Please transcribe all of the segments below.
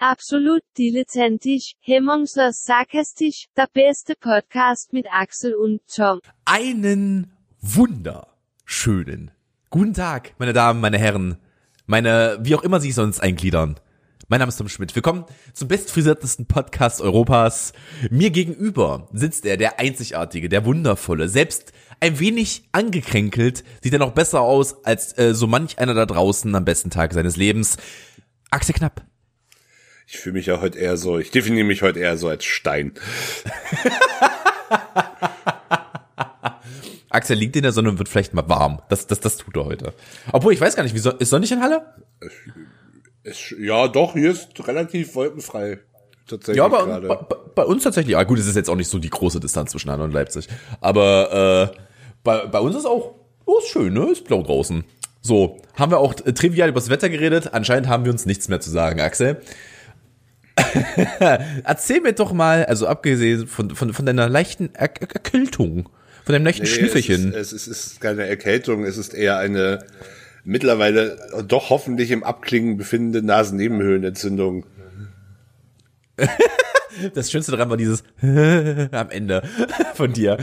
Absolut dilettantisch, hemmungslos sarkastisch, der beste Podcast mit Axel und Tom. Einen wunderschönen guten Tag, meine Damen, meine Herren, meine, wie auch immer Sie sonst eingliedern. Mein Name ist Tom Schmidt. Willkommen zum bestfrisiertesten Podcast Europas. Mir gegenüber sitzt er, der einzigartige, der wundervolle, selbst ein wenig angekränkelt, sieht er noch besser aus als äh, so manch einer da draußen am besten Tag seines Lebens. Axel Knapp. Ich fühle mich ja heute eher so, ich definiere mich heute eher so als Stein. Axel liegt in der Sonne und wird vielleicht mal warm. Das, das, das tut er heute. Obwohl, ich weiß gar nicht, wie so, ist sonnig in Halle? Es, ja, doch, hier ist relativ wolkenfrei. Tatsächlich Ja, bei, bei, bei uns tatsächlich. Ja, gut, es ist jetzt auch nicht so die große Distanz zwischen Halle und Leipzig. Aber äh, bei, bei uns ist auch, oh, ist schön, ne? Ist blau draußen. So, haben wir auch trivial über das Wetter geredet. Anscheinend haben wir uns nichts mehr zu sagen, Axel. Erzähl mir doch mal, also abgesehen von, von, von deiner leichten er er Erkältung, von deinem leichten Nee, Schnüffelchen. Es ist, es ist keine Erkältung, es ist eher eine mittlerweile doch hoffentlich im Abklingen befindende Nasennebenhöhlenentzündung. Das Schönste daran war dieses am Ende von dir.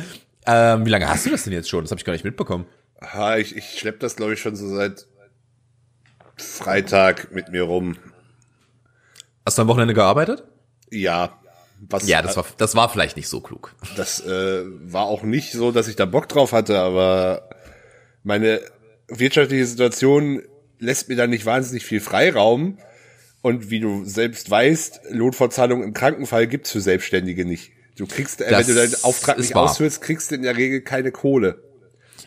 Ähm, wie lange hast du das denn jetzt schon? Das habe ich gar nicht mitbekommen. Ha, ich, ich schlepp das, glaube ich, schon so seit Freitag mit mir rum. Hast du am Wochenende gearbeitet? Ja. Was, Ja, das war, das war vielleicht nicht so klug. Das äh, war auch nicht so, dass ich da Bock drauf hatte, aber meine wirtschaftliche Situation lässt mir da nicht wahnsinnig viel Freiraum. Und wie du selbst weißt, Lohnfortzahlung im Krankenfall gibt's für Selbstständige nicht. Du kriegst, äh, wenn du deinen Auftrag nicht wahr. ausführst, kriegst du in der Regel keine Kohle.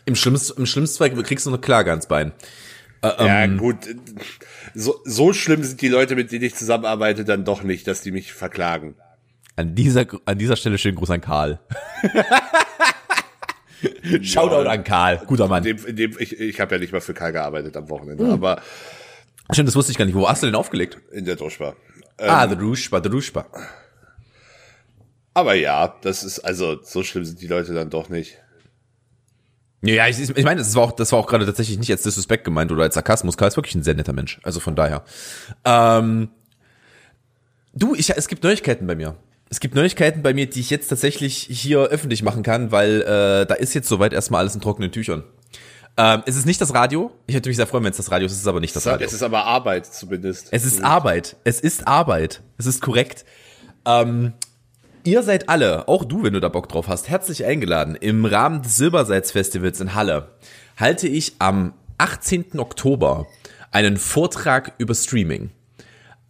Im schlimmsten, im schlimmsten Fall kriegst du eine Klage ans Bein. Äh, ähm, Ja, gut. So, so schlimm sind die Leute, mit denen ich zusammenarbeite, dann doch nicht, dass die mich verklagen. An dieser, an dieser Stelle schönen Gruß an Karl. Shoutout an Karl. Guter In Mann. dem, in dem, ich ich habe ja nicht mal für Karl gearbeitet am Wochenende, Hm. aber Stimmt, das wusste ich gar nicht. Wo hast du denn aufgelegt? in der Druschbar. ah, der Druschba, der Druschba. Aber ja, das ist, also, so schlimm sind die Leute dann doch nicht. Ja, ich, ich meine, das war auch, das war auch gerade tatsächlich nicht als Disrespect gemeint oder als Sarkasmus. Karl ist wirklich ein sehr netter Mensch. Also von daher. Ähm, du, ich, es gibt Neuigkeiten bei mir. Es gibt Neuigkeiten bei mir, die ich jetzt tatsächlich hier öffentlich machen kann, weil äh, da ist jetzt soweit erstmal alles in trockenen Tüchern. Ähm, es ist nicht das Radio. Ich hätte mich sehr freuen, wenn es das Radio ist. Es ist aber nicht das Radio. Es ist aber Arbeit zumindest. Es ist Arbeit. Es ist Arbeit. Es ist korrekt. Ähm, ihr seid alle, auch du, wenn du da Bock drauf hast, herzlich eingeladen. Im Rahmen des Silbersalz-Festivals in Halle halte ich am 18. Oktober einen Vortrag über Streaming.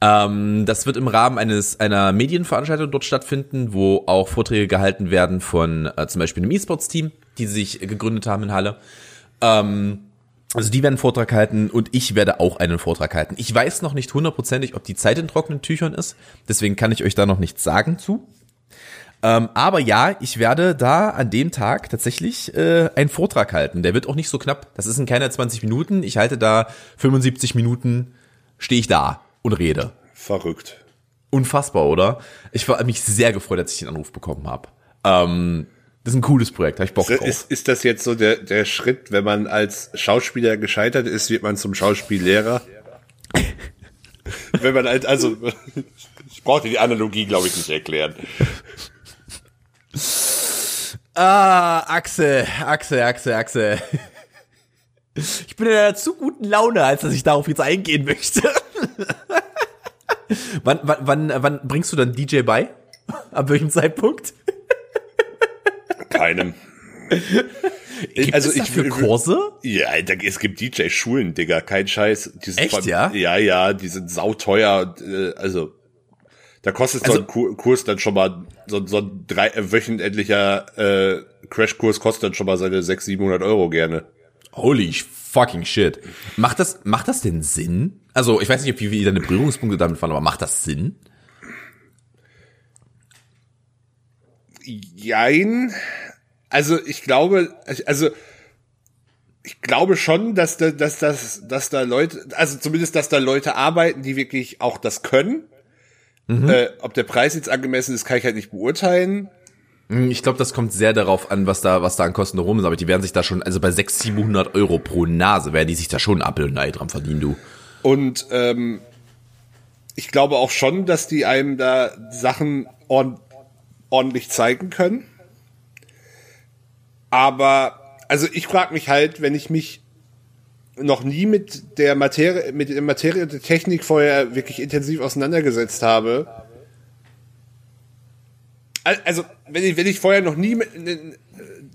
Ähm, das wird im Rahmen eines einer Medienveranstaltung dort stattfinden, wo auch Vorträge gehalten werden von äh, zum Beispiel einem E-Sports-Team, die sich gegründet haben in Halle. Ähm, also die werden einen Vortrag halten und ich werde auch einen Vortrag halten. Ich weiß noch nicht hundertprozentig, ob die Zeit in trockenen Tüchern ist, deswegen kann ich euch da noch nichts sagen zu. Ähm, aber ja, ich werde da an dem Tag tatsächlich äh, einen Vortrag halten. Der wird auch nicht so knapp. Das ist in keiner 20 Minuten. Ich halte da 75 Minuten, stehe ich da und rede. Verrückt. Unfassbar, oder? Ich war mich sehr gefreut, als ich den Anruf bekommen habe. Ähm, das ist ein cooles Projekt, habe ich Bock drauf. Ist, ist das jetzt so der, der Schritt, wenn man als Schauspieler gescheitert ist, wird man zum Schauspiellehrer? wenn man halt, also, ich brauchte die Analogie, glaube ich, nicht erklären. Ah, Axel, Axel, Axel, Axel. Ich bin in einer zu guten Laune, als dass ich darauf jetzt eingehen möchte. wann, wann, wann, wann bringst du dann DJ bei? Ab welchem Zeitpunkt? Keinem. Gibt also es ich dafür wür- Kurse? Ja, es gibt DJ-Schulen, Digga, kein Scheiß. Die sind Echt, von- ja? Ja, ja, die sind sauteuer. äh, Also, da kostet so Also- ein Ku- Kurs dann schon mal, so, so ein drei, äh, wöchentlicher äh, Crashkurs kostet dann schon mal seine 600, 700 Euro gerne. Holy fucking shit. Macht das, macht das denn Sinn? Also, ich weiß nicht, wie, wie deine Berührungspunkte damit waren, aber macht das Sinn? Jein. Also ich glaube, also ich glaube schon, dass da, dass das, dass da Leute, also zumindest, dass da Leute arbeiten, die wirklich auch das können. Äh, ob der Preis jetzt angemessen ist, kann ich halt nicht beurteilen. Hm, Ich glaube, das kommt sehr darauf an, was da, was da an Kosten rum ist. Aber die werden sich da schon, also bei 600, 700 Euro pro Nase, werden die sich da schon Apfel und Ei dran verdienen, du. Und ähm, ich glaube auch schon, dass die einem da Sachen ord ordentlich zeigen können. Aber, also ich frage mich halt, wenn ich mich noch nie mit der Materie, mit der Materie der Technik vorher wirklich intensiv auseinandergesetzt habe. Also, wenn ich, wenn ich vorher noch nie mit,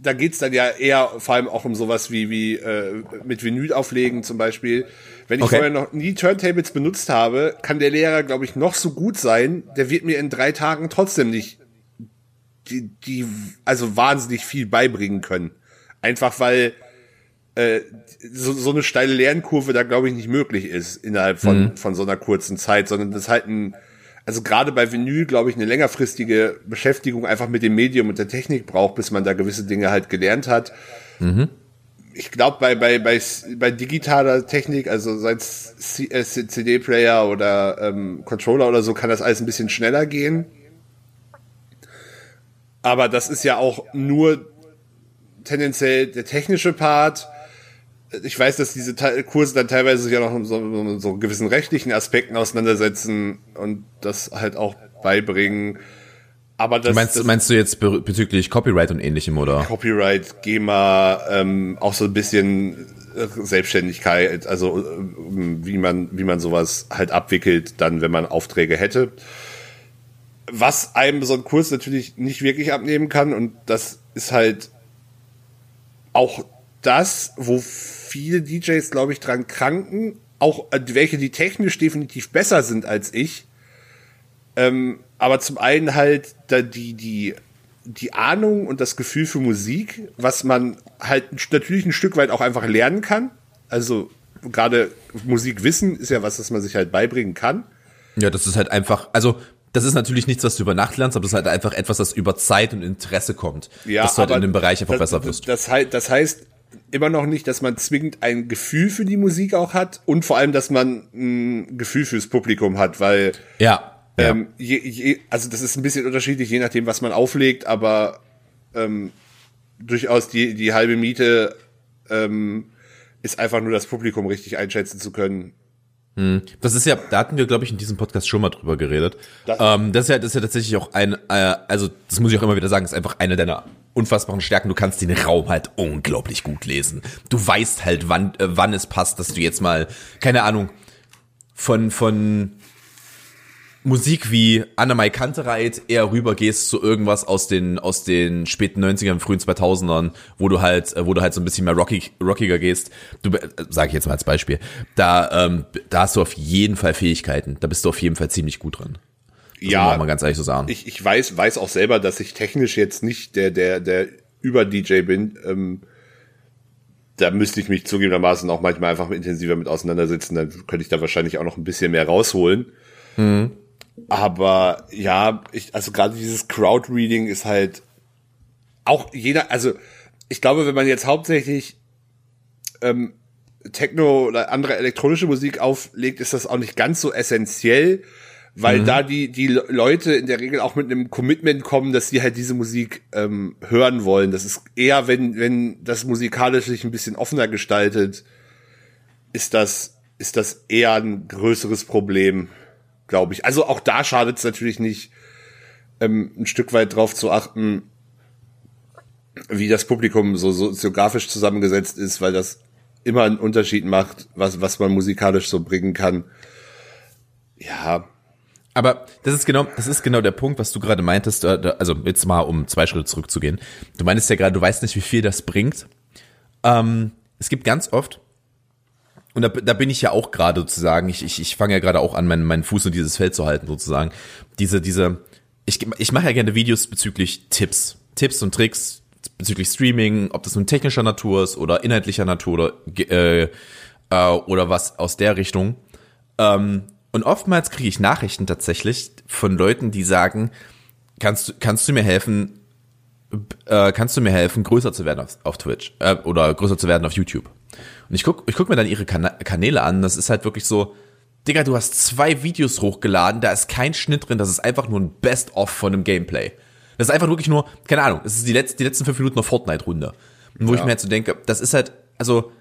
da geht's dann ja eher vor allem auch um sowas wie, wie äh, mit Vinyl auflegen zum Beispiel. Wenn ich okay. vorher noch nie Turntables benutzt habe, kann der Lehrer, glaube ich, noch so gut sein, der wird mir in drei Tagen trotzdem nicht die, die also wahnsinnig viel beibringen können. Einfach weil äh, so, so eine steile Lernkurve da, glaube ich, nicht möglich ist innerhalb von, mhm. von so einer kurzen Zeit, sondern das halt ein, also gerade bei Vinyl, glaube ich, eine längerfristige Beschäftigung einfach mit dem Medium und der Technik braucht, bis man da gewisse Dinge halt gelernt hat. Mhm. Ich glaube, bei, bei, bei, bei digitaler Technik, also sei es CD-Player oder ähm, Controller oder so, kann das alles ein bisschen schneller gehen. Aber das ist ja auch nur tendenziell der technische Part ich weiß, dass diese Kurse dann teilweise sich ja noch so, so gewissen rechtlichen Aspekten auseinandersetzen und das halt auch beibringen. Aber das, meinst, das, meinst du jetzt bezüglich Copyright und ähnlichem, oder? Copyright, GEMA, ähm, auch so ein bisschen äh, Selbstständigkeit, also äh, wie man, wie man sowas halt abwickelt, dann, wenn man Aufträge hätte. Was einem so ein Kurs natürlich nicht wirklich abnehmen kann und das ist halt auch das, wo viele DJs, glaube ich, dran kranken, auch äh, welche, die technisch definitiv besser sind als ich. Ähm, aber zum einen halt da die, die, die Ahnung und das Gefühl für Musik, was man halt natürlich ein Stück weit auch einfach lernen kann. Also gerade Musikwissen ist ja was, das man sich halt beibringen kann. Ja, das ist halt einfach, also das ist natürlich nichts, was du über Nacht lernst, aber das ist halt einfach etwas, das über Zeit und Interesse kommt. Ja, dass du halt in dem Bereich einfach das, besser wirst. Das, das, das heißt, immer noch nicht, dass man zwingend ein Gefühl für die Musik auch hat und vor allem, dass man ein Gefühl fürs Publikum hat, weil ja, ja. Ähm, je, je, also das ist ein bisschen unterschiedlich, je nachdem, was man auflegt, aber ähm, durchaus die, die halbe Miete ähm, ist einfach nur das Publikum richtig einschätzen zu können. Hm. Das ist ja, da hatten wir, glaube ich, in diesem Podcast schon mal drüber geredet. Das, ähm, das, ist, ja, das ist ja tatsächlich auch ein, äh, also das muss ich auch immer wieder sagen, ist einfach eine deiner unfassbaren Stärken. Du kannst den Raum halt unglaublich gut lesen. Du weißt halt, wann, äh, wann es passt, dass du jetzt mal, keine Ahnung, von, von Musik wie Annemai Kantereit eher rübergehst zu irgendwas aus den, aus den späten 90ern, frühen 2000ern, wo du halt, äh, wo du halt so ein bisschen mehr rockig, rockiger gehst. Du, äh, sag ich jetzt mal als Beispiel. Da, ähm, da hast du auf jeden Fall Fähigkeiten. Da bist du auf jeden Fall ziemlich gut drin. Das ja, muss man ganz ehrlich so sagen. Ich, ich weiß, weiß auch selber, dass ich technisch jetzt nicht der, der, der Über-DJ bin. Ähm, da müsste ich mich zugegebenermaßen auch manchmal einfach intensiver mit auseinandersetzen. Dann könnte ich da wahrscheinlich auch noch ein bisschen mehr rausholen. Mhm. Aber ja, ich, also gerade dieses Crowd-Reading ist halt auch jeder, also ich glaube, wenn man jetzt hauptsächlich ähm, Techno oder andere elektronische Musik auflegt, ist das auch nicht ganz so essentiell weil mhm. da die, die Leute in der Regel auch mit einem Commitment kommen, dass sie halt diese Musik ähm, hören wollen. Das ist eher, wenn, wenn das musikalisch sich ein bisschen offener gestaltet, ist das, ist das eher ein größeres Problem, glaube ich. Also auch da schadet es natürlich nicht, ähm, ein Stück weit drauf zu achten, wie das Publikum so soziografisch zusammengesetzt ist, weil das immer einen Unterschied macht, was, was man musikalisch so bringen kann. Ja, aber das ist genau, das ist genau der Punkt, was du gerade meintest. Also jetzt mal, um zwei Schritte zurückzugehen. Du meintest ja gerade, du weißt nicht, wie viel das bringt. Ähm, es gibt ganz oft, und da, da bin ich ja auch gerade sozusagen, ich, ich, ich fange ja gerade auch an, meinen, meinen Fuß in dieses Feld zu halten, sozusagen. Diese, diese, ich, ich mache ja gerne Videos bezüglich Tipps. Tipps und Tricks bezüglich Streaming, ob das nun technischer Natur ist oder inhaltlicher Natur oder, äh, äh, oder was aus der Richtung. Ähm, und oftmals kriege ich Nachrichten tatsächlich von Leuten, die sagen, kannst, du kannst du mir helfen, äh, kannst du mir helfen, größer zu werden auf, auf Twitch äh, oder größer zu werden auf YouTube. Und ich guck, ich guck mir dann ihre Kanäle an. Das ist halt wirklich so, Digga, du hast zwei Videos hochgeladen, da ist kein Schnitt drin, das ist einfach nur ein Best-of von einem Gameplay. Das ist einfach wirklich nur, keine Ahnung, das ist die, letzten, die letzten fünf Minuten einer Fortnite-Runde. Und wo ja. ich mir halt so denke, das ist halt, also,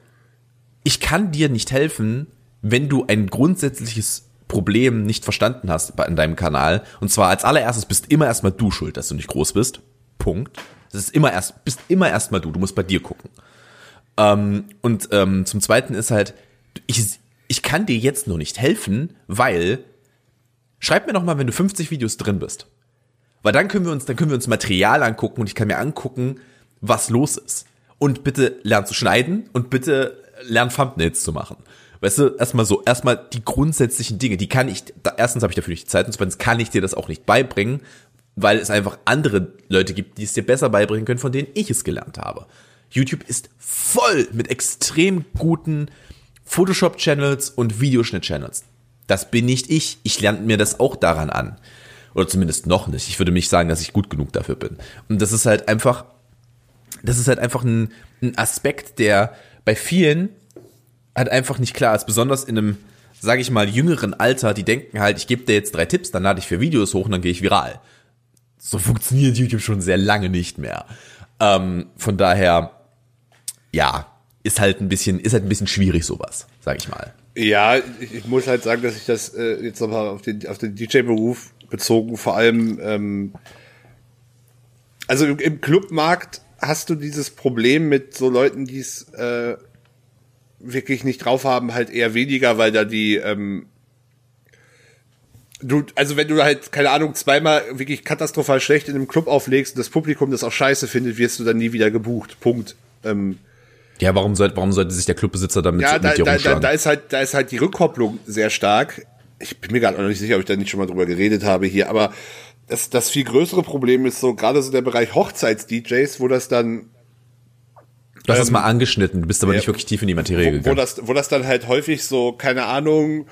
ich kann dir nicht helfen, wenn du ein grundsätzliches Problem nicht verstanden hast in deinem Kanal. Und zwar als allererstes bist immer erstmal du schuld, dass du nicht groß bist. Punkt. Das ist immer erst, bist immer erstmal du. Du musst bei dir gucken. Ähm, und ähm, zum Zweiten ist halt, ich, ich kann dir jetzt nur nicht helfen, weil schreib mir noch mal, wenn du 50 Videos drin bist. Weil dann können wir uns, dann können wir uns Material angucken und ich kann mir angucken, was los ist. Und bitte lern zu schneiden und bitte lern Thumbnails zu machen. Weißt du, erstmal so, erstmal die grundsätzlichen Dinge, die kann ich, da, erstens habe ich dafür nicht die Zeit und zweitens kann ich dir das auch nicht beibringen, weil es einfach andere Leute gibt, die es dir besser beibringen können, von denen ich es gelernt habe. YouTube ist voll mit extrem guten Photoshop-Channels und Videoschnitt-Channels. Das bin nicht ich. Ich lerne mir das auch daran an. Oder zumindest noch nicht. Ich würde nicht sagen, dass ich gut genug dafür bin. Und das ist halt einfach, das ist halt einfach ein, ein Aspekt, der bei vielen halt einfach nicht klar ist. Besonders in einem, sage ich mal, jüngeren Alter, die denken halt, ich gebe dir jetzt drei Tipps, dann lade ich vier Videos hoch und dann gehe ich viral. So funktioniert YouTube schon sehr lange nicht mehr. Ähm, von daher, ja, ist halt ein bisschen, ist halt ein bisschen schwierig sowas, sag ich mal. Ja, ich, muss halt sagen, dass ich das äh, jetzt nochmal auf den, auf den DJ-Beruf bezogen, vor allem, ähm, also im, im Clubmarkt hast du dieses Problem mit so Leuten, die es äh, wirklich nicht drauf haben, halt eher weniger, weil da die ähm, du, also wenn du halt, keine Ahnung, zweimal wirklich katastrophal schlecht in einem Club auflegst und das Publikum das auch scheiße findet, wirst du dann nie wieder gebucht. Punkt. Ähm, ja, warum sollte, warum sollte sich der Clubbesitzer damit ja, da, da, da, da ist halt, da ist halt die Rückkopplung sehr stark. Ich bin mir gerade noch nicht sicher, ob ich da nicht schon mal drüber geredet habe hier, aber das, das viel größere Problem ist so, gerade so der Bereich Hochzeits-DJs, wo das dann Du hast das ähm, mal angeschnitten, du bist aber ja, nicht wirklich tief in die Materie wo, wo gegangen. das, wo das dann halt häufig so, keine Ahnung,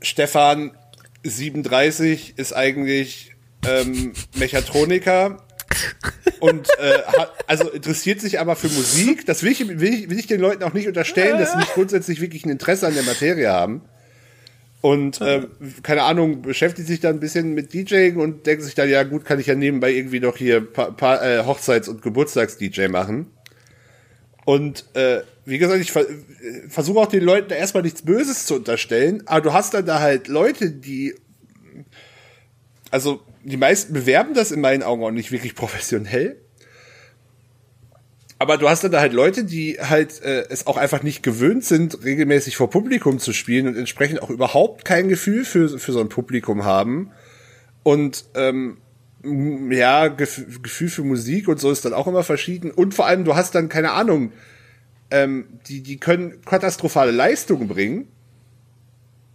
Stefan 37 ist eigentlich ähm, Mechatroniker und äh, also interessiert sich aber für Musik. Das will ich, will, ich, will ich den Leuten auch nicht unterstellen, dass sie nicht grundsätzlich wirklich ein Interesse an der Materie haben. Und äh, keine Ahnung, beschäftigt sich dann ein bisschen mit DJing und denkt sich dann, ja gut, kann ich ja nebenbei irgendwie noch hier pa, pa, äh, Hochzeits- und Geburtstags-DJ machen. Und äh, wie gesagt, ich ver versuche auch den Leuten da erstmal nichts Böses zu unterstellen, aber du hast dann da halt Leute, die also die meisten bewerben das in meinen Augen auch nicht wirklich professionell. Aber du hast dann da halt Leute, die halt äh, es auch einfach nicht gewöhnt sind, regelmäßig vor Publikum zu spielen und entsprechend auch überhaupt kein Gefühl für, für so ein Publikum haben. Und ähm, ja, Gef Gefühl für Musik und so ist dann auch immer verschieden. Und vor allem, du hast dann, keine Ahnung, ähm, die, die können katastrophale Leistungen bringen.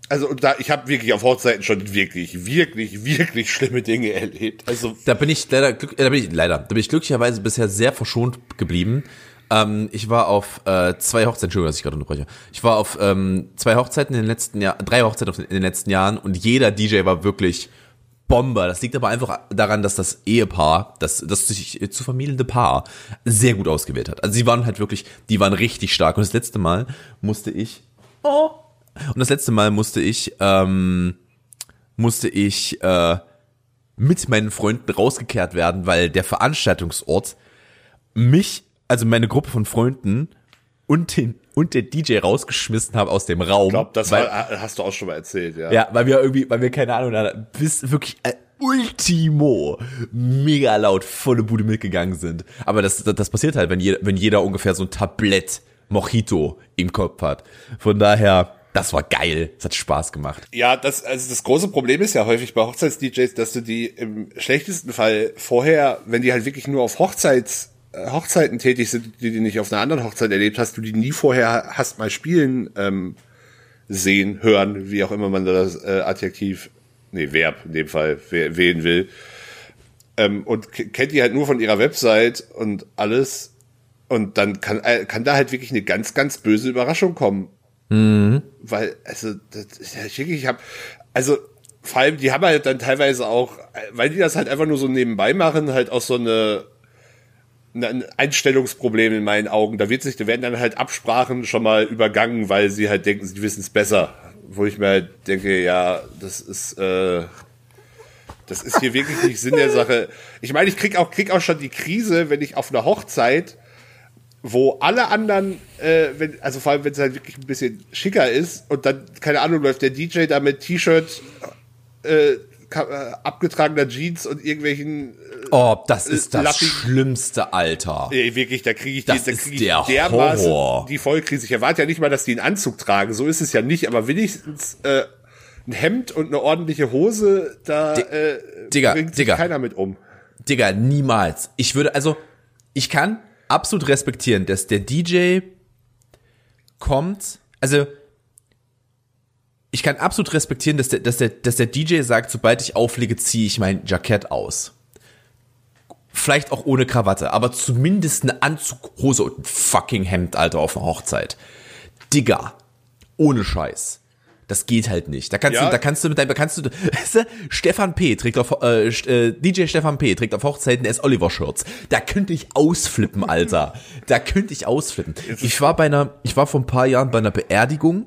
Also und da, ich habe wirklich auf Hochzeiten schon wirklich, wirklich, wirklich schlimme Dinge erlebt. Also Da bin ich leider, glück, äh, da bin ich leider, da bin ich glücklicherweise bisher sehr verschont geblieben. Ähm, ich war auf äh, zwei Hochzeiten, Entschuldigung, dass ich gerade unterbreche. Ich war auf ähm, zwei Hochzeiten in den letzten Jahren, drei Hochzeiten in den letzten Jahren und jeder DJ war wirklich Bomber. Das liegt aber einfach daran, dass das Ehepaar, das, das sich zu vermählende Paar sehr gut ausgewählt hat. Also sie waren halt wirklich, die waren richtig stark. Und das letzte Mal musste ich, oh, und das letzte Mal musste ich, ähm, musste ich äh, mit meinen Freunden rausgekehrt werden, weil der Veranstaltungsort mich, also meine Gruppe von Freunden und den und der DJ rausgeschmissen haben aus dem Raum. ich glaube, das weil, war, hast du auch schon mal erzählt, ja. ja, weil wir irgendwie, weil wir keine Ahnung, bis wirklich äh, Ultimo mega laut volle Bude mitgegangen sind. Aber das, das, das passiert halt, wenn jeder, wenn jeder ungefähr so ein Tablett Mojito im Kopf hat. Von daher, das war geil. Es hat Spaß gemacht. Ja, das, also das große Problem ist ja häufig bei Hochzeits-DJs, dass du die im schlechtesten Fall vorher, wenn die halt wirklich nur auf Hochzeits, äh, Hochzeiten tätig sind, die du nicht auf einer anderen Hochzeit erlebt hast, du die nie vorher hast mal spielen ähm, sehen, hören, wie auch immer man das äh, Adjektiv, nee, Verb in dem Fall wäh- wählen will. Ähm, und kennt die halt nur von ihrer Website und alles. Und dann kann, äh, kann da halt wirklich eine ganz, ganz böse Überraschung kommen weil, also, das ist ja wirklich, ich habe, also, vor allem, die haben halt dann teilweise auch, weil die das halt einfach nur so nebenbei machen, halt auch so eine, ein Einstellungsproblem in meinen Augen. Da wird sich, da werden dann halt Absprachen schon mal übergangen, weil sie halt denken, sie wissen es besser. Wo ich mir halt denke, ja, das ist, äh, das ist hier wirklich nicht Sinn der Sache. Ich meine, ich krieg auch, krieg auch schon die Krise, wenn ich auf einer Hochzeit wo alle anderen, äh, wenn, also vor allem wenn es halt wirklich ein bisschen schicker ist und dann, keine Ahnung, läuft der DJ da mit T-Shirt, äh, äh, abgetragener Jeans und irgendwelchen Oh, das ist das Lappi- schlimmste Alter. Ey, wirklich, da kriege ich Das die, da ist krieg ich der dermaßen Horror. die Vollkrise. Ich erwarte ja nicht mal, dass die einen Anzug tragen, so ist es ja nicht, aber wenigstens äh, ein Hemd und eine ordentliche Hose, da äh, Digga, bringt Digga. keiner mit um. Digga, niemals. Ich würde, also, ich kann absolut respektieren, dass der DJ kommt, also, ich kann absolut respektieren, dass der, dass der, dass der DJ sagt, sobald ich auflege, ziehe ich mein Jackett aus. Vielleicht auch ohne Krawatte, aber zumindest eine Anzughose und ein fucking Hemd, Alter, auf einer Hochzeit. Digga, ohne Scheiß. Das geht halt nicht. Da kannst Ja. du, da kannst du mit deinem, da kannst du, weißt du, Stefan P. trägt auf, äh, äh, DJ Stefan P. trägt auf Hochzeiten S. Oliver Shirts. Da könnte ich ausflippen, Alter. Da könnte ich ausflippen. Ich war bei einer, ich war vor ein paar Jahren bei einer Beerdigung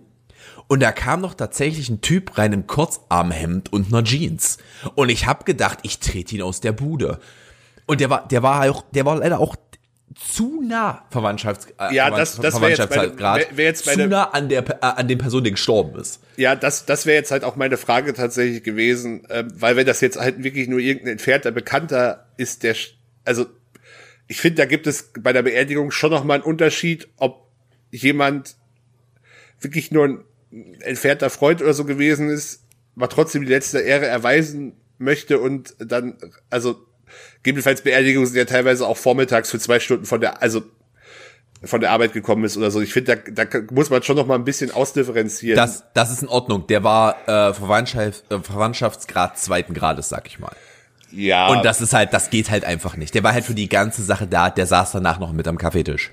und da kam noch tatsächlich ein Typ rein im Kurzarmhemd und einer Jeans. Und ich hab gedacht, ich trete ihn aus der Bude. Und der war, der war auch, der war leider auch zu nah Verwandtschafts, äh, Ja, das- das wär jetzt meine- wär- jetzt meine- zu nah an der, äh, an den Person, die gestorben ist. Ja, das, das wäre jetzt halt auch meine Frage tatsächlich gewesen, ähm, weil wenn das jetzt halt wirklich nur irgendein entfernter Bekannter ist, der, also ich finde, da gibt es bei der Beerdigung schon noch mal einen Unterschied, ob jemand wirklich nur ein entfernter Freund oder so gewesen ist, aber trotzdem die letzte Ehre erweisen möchte und dann, also gegebenenfalls Beerdigungen sind ja teilweise auch vormittags für zwei Stunden von der, also von der Arbeit gekommen ist oder so. Ich finde, da, da muss man schon noch mal ein bisschen ausdifferenzieren. Das, das ist in Ordnung. Der war äh, Verwandtschaft, äh, Verwandtschaftsgrad zweiten Grades, sag ich mal. ja. Und das ist halt, das geht halt einfach nicht. Der war halt für die ganze Sache da, der saß danach noch mit am Kaffeetisch.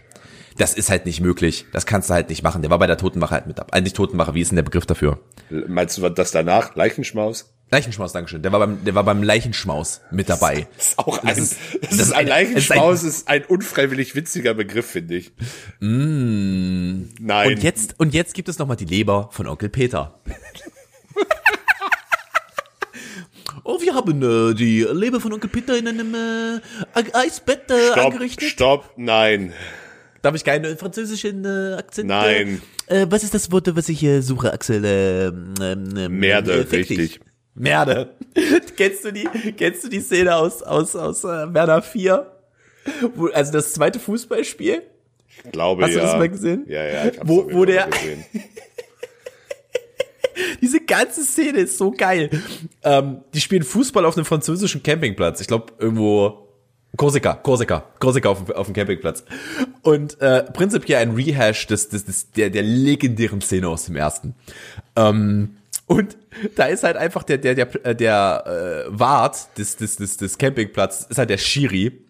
Das ist halt nicht möglich. Das kannst du halt nicht machen. Der war bei der Totenwache halt mit ab. Eigentlich Totenwache, wie ist denn der Begriff dafür? Meinst du das danach? Leichenschmaus? Leichenschmaus, Dankeschön. Der war beim, der war beim Leichenschmaus mit dabei. Das ist auch Das ein, ist- das das ist ein Leichenschmaus, ist ein unfreiwillig witziger Begriff, finde ich. Nein. Und jetzt, und jetzt gibt es nochmal die Leber von Onkel Peter. oh, wir haben äh, die Leber von Onkel Peter in einem äh, Eisbett äh, Stopp, angerichtet. stopp, nein. Darf ich keinen französischen äh, Akzent? Nein. Äh, äh, was ist das Wort, was ich hier suche, Axel? Äh, ähm, ähm, Merde, äh, richtig. Merde. kennst du die, kennst du die Szene aus, aus, aus äh, Werner 4? Wo, also das zweite Fußballspiel? Ich glaube, Hast du ja. das mal gesehen? Ja, ja, ich hab's Wo- wo der- gesehen. Diese ganze Szene ist so geil. Ähm, die spielen Fußball auf einem französischen Campingplatz. Ich glaube, irgendwo Korsika, Korsika, Korsika auf, dem- auf dem Campingplatz. Und äh, prinzipiell ein Rehash des, des, des, der, der legendären Szene aus dem ersten. Ähm, und da ist halt einfach der, der, der, äh, der äh, Wart des, des, des, des Campingplatzes, ist halt der Schiri.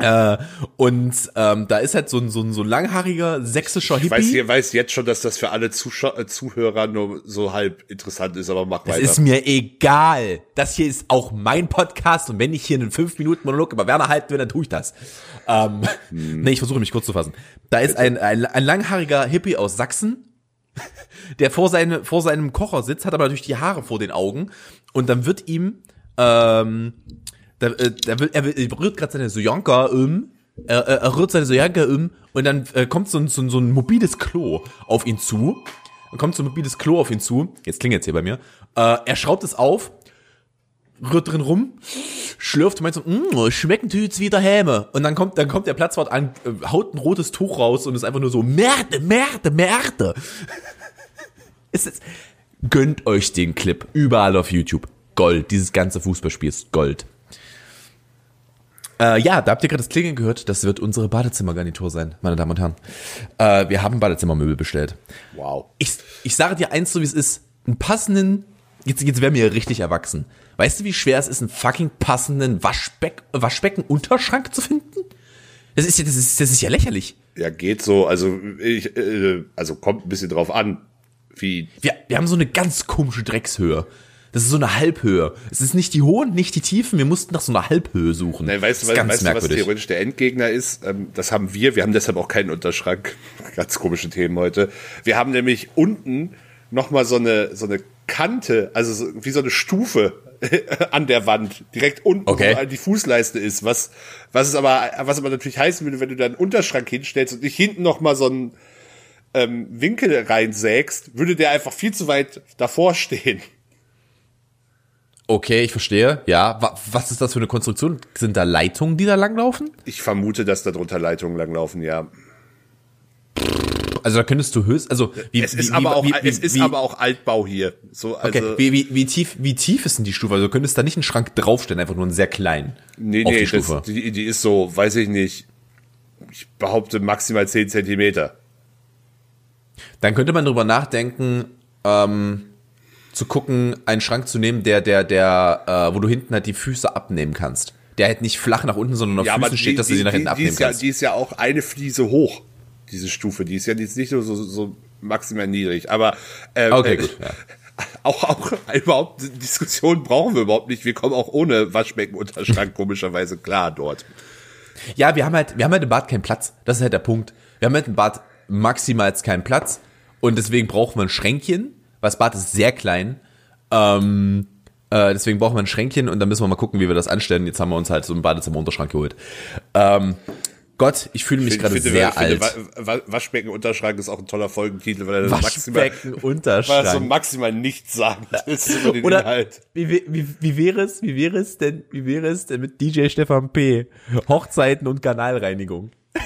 Äh, und ähm, da ist halt so ein, so ein, so ein langhaariger sächsischer Ich Hippie. weiß, hier, weiß jetzt schon, dass das für alle Zuschau äh, Zuhörer nur so halb interessant ist, aber mach Es weiter. ist mir egal. Das hier ist auch mein Podcast und wenn ich hier einen 5-Minuten-Monolog über Werner halten will, dann tue ich das. Ähm, Nee, ich versuche mich kurz zu fassen. Da ist ein, ein, ein langhaariger Hippie aus Sachsen, der vor, seine, vor seinem Kocher sitzt, hat aber natürlich die Haare vor den Augen und dann wird ihm, ähm, da, äh, da er, er rührt gerade seine Sojanka um, er, er er rührt seine Sojanka um und dann äh, kommt so ein, so, ein, so ein mobiles Klo auf ihn zu. Dann kommt so ein mobiles Klo auf ihn zu. Jetzt klingelt's hier bei mir. Äh, er schraubt es auf, rührt drin rum, schlürft und meint so, mmm, schmecken tut's wieder Häme. Und dann kommt, dann kommt der Platzwart an, äh, haut ein rotes Tuch raus und ist einfach nur so, Merde, Merde, Merde. ist es, gönnt euch den Clip. Überall auf YouTube. Gold. Dieses ganze Fußballspiel ist Gold. Äh, ja, da habt ihr gerade das Klingeln gehört. Das wird unsere Badezimmergarnitur sein, meine Damen und Herren. Äh, wir haben Badezimmermöbel bestellt. wow. Ich, ich sage dir eins, so wie es ist. Einen passenden, jetzt, jetzt werden wir richtig erwachsen. Weißt du, wie schwer es ist, einen fucking passenden Waschbeck, Waschbecken-Unterschrank zu finden? Das ist ja, das ist, das ist ja lächerlich. Ja, geht so. Also, ich, äh, also kommt ein bisschen drauf an, wie. Wir, wir haben so eine ganz komische Dreckshöhe. Das ist so eine Halbhöhe. Es ist nicht die hohen, nicht die tiefen. Wir mussten nach so einer Halbhöhe suchen. Nein, weißt du, was, weißt du, was theoretisch der Endgegner ist? Ähm, das haben wir. Wir haben deshalb auch keinen Unterschrank. Ganz komische Themen heute. Wir haben nämlich unten noch mal so eine so eine Kante, also so, wie so eine Stufe an der Wand, direkt unten, Okay. wo die Fußleiste ist, was, was es aber, was aber natürlich heißen würde, wenn du da einen Unterschrank hinstellst und nicht hinten noch mal so einen ähm, Winkel reinsägst, würde der einfach viel zu weit davor stehen. Okay, ich verstehe. Ja, wa was ist das für eine Konstruktion? Sind da Leitungen, die da langlaufen? Ich vermute, dass da drunter Leitungen langlaufen, ja. Also da könntest du höchst, also wie, Es wie, ist wie, aber auch, wie, wie, es ist wie, aber auch Altbau hier. So, also, Okay, wie, wie, wie, tief, wie tief ist denn die Stufe? Also du könntest da nicht einen Schrank draufstellen, einfach nur einen sehr kleinen. nee, auf nee, die das, die, die ist so, weiß ich nicht, ich behaupte maximal 10 Zentimeter. Dann könnte man drüber nachdenken, ähm, zu gucken, einen Schrank zu nehmen, der, der, der, äh, wo du hinten halt die Füße abnehmen kannst. Der halt nicht flach nach unten, sondern auf Ja, Füßen aber steht, die, dass du sie die, nach hinten die, die, abnehmen ja, kannst. die ist ja auch eine Fliese hoch, diese Stufe. Die ist ja jetzt nicht so, so, so maximal niedrig. Aber äh, Okay, äh, gut, ja. auch, auch überhaupt Diskussion brauchen wir überhaupt nicht. Wir kommen auch ohne Waschbeckenunterschrank komischerweise klar dort. Ja, wir haben halt, wir haben halt im Bad keinen Platz. Das ist halt der Punkt. Wir haben halt im Bad maximal keinen Platz und deswegen brauchen wir ein Schränkchen, weil das Bad ist sehr klein. Ähm, äh, deswegen brauchen wir ein Schränkchen und dann müssen wir mal gucken, wie wir das anstellen. Jetzt haben wir uns halt so einen Badezimmer-Unterschrank geholt. Ähm, Gott, ich fühle mich Ich gerade finde, sehr ich finde, alt. Wa- Wa- Waschbeckenunterschrank ist auch ein toller Folgentitel, weil er maximal, weil er so maximal nichts sagt ist über den Oder Inhalt. wie, wie, wie, wäre es, wie wäre es denn, wie wäre es denn mit DJ Stefan P. Hochzeiten und Kanalreinigung?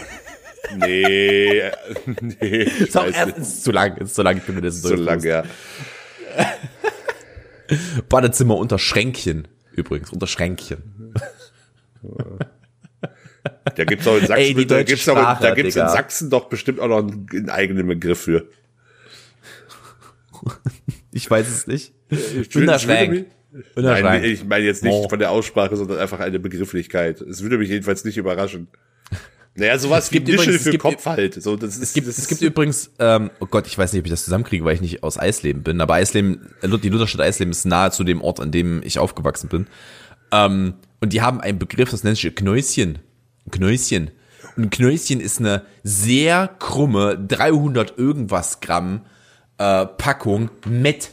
Nee, äh, nee, Ist, auch erst, ist zu lang, ist zu lang, ich bin mir das So lange, ja. Badezimmer unter Schränkchen. Übrigens, unter Schränkchen. Da gibt's auch in Sachsen, Ey, da gibt's, Sprache, da gibt's in. Sachsen doch bestimmt auch noch einen, einen eigenen Begriff für. Ich weiß es nicht. Ich Unterschränk. Nein, ich meine jetzt nicht Oh. von der Aussprache, sondern einfach eine Begrifflichkeit. Es würde mich jedenfalls nicht überraschen. Naja, sowas wie gibt Nischel übrigens- es für gibt- Kopf halt. So, das ist, Es gibt, das es gibt übrigens, ähm, oh Gott, ich weiß nicht, ob ich das zusammenkriege, weil ich nicht aus Eisleben bin, aber Eisleben, äh, die Lutherstadt Eisleben ist nahe zu dem Ort, an dem ich aufgewachsen bin. Ähm, und die haben einen Begriff, das nennt sich Knäuschen. Ein Knäuschen. Und ein Knäuschen ist eine sehr krumme, 300 irgendwas Gramm äh, Packung Met.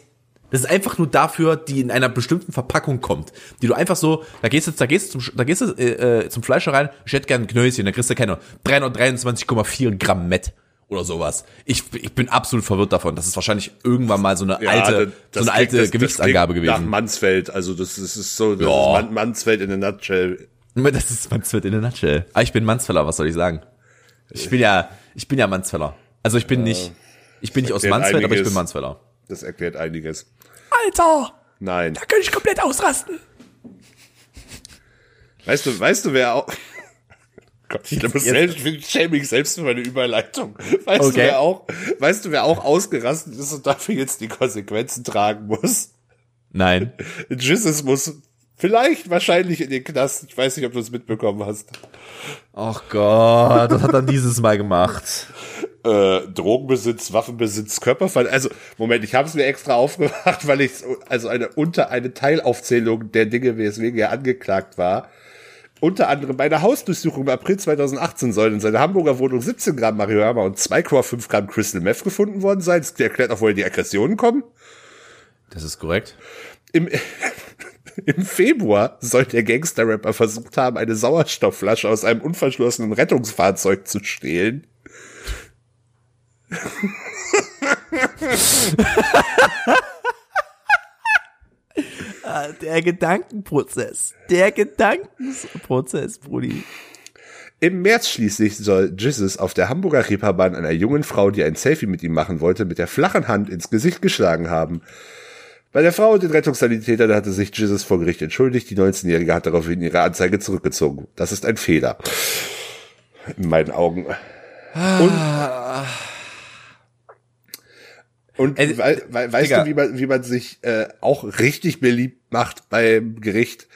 Das ist einfach nur dafür, die in einer bestimmten Verpackung kommt. Die du einfach so, da gehst du, da gehst du zum, da gehst du äh, äh, zum Fleischer rein, ich hätte gern ein Knöschen, da kriegst du keine 323,4 Gramm Met oder sowas. Ich, ich bin absolut verwirrt davon. Das ist wahrscheinlich irgendwann mal so eine ja, alte, das- so das eine alte klingt- das- Gewichtsangabe klingt Nach gewesen. Mansfeld, also das ist, das ist so, das Ja. ist Man- Mansfeld in a nutshell. Das ist Mansfeld in a nutshell. Ah, ich bin Mansfeller, was soll ich sagen? Ich bin ja, ich bin ja Mansfeller. Also ich bin nicht, ich bin nicht aus Mansfeld, aber ich einiges. bin Mansfeller. Das erklärt einiges. Alter, Nein. da könnte ich komplett ausrasten. Weißt du, weißt du, wer auch. Gott, ich glaube, selbst, ich schäme mich selbst für meine Überleitung. Weißt du, Okay. wer auch, weißt du, wer auch ausgerastet ist und dafür jetzt die Konsequenzen tragen muss? Nein. Jesus muss vielleicht wahrscheinlich in den Knast. Ich weiß nicht, ob du es mitbekommen hast. Ach Gott, das hat er dieses Mal gemacht. Äh, Drogenbesitz, Waffenbesitz, Körperfall. Also, Moment, ich habe es mir extra aufgemacht, weil ich also eine unter eine Teilaufzählung der Dinge, weswegen er angeklagt war. Unter anderem bei einer Hausdurchsuchung im April 2018 sollen in seiner Hamburger Wohnung 17 Gramm Marihuana und 2,5 Gramm Crystal Meth gefunden worden sein. Das erklärt auch, woher die Aggressionen kommen. Das ist korrekt. Im, Im Februar soll der Gangster-Rapper versucht haben, eine Sauerstoffflasche aus einem unverschlossenen Rettungsfahrzeug zu stehlen. Der Gedankenprozess. Der Gedankenprozess, Brudi. Im März schließlich soll Jesus auf der Hamburger Reeperbahn einer jungen Frau, die ein Selfie mit ihm machen wollte, mit der flachen Hand ins Gesicht geschlagen haben. Bei der Frau und den Rettungssanitätern hatte sich Jesus vor Gericht entschuldigt. Die 19-Jährige hat daraufhin ihre Anzeige zurückgezogen. Das ist ein Fehler. In meinen Augen. Und, und Äh, wei- wei- weißt Digga. du, wie man, wie man sich äh, auch richtig beliebt macht beim Gericht?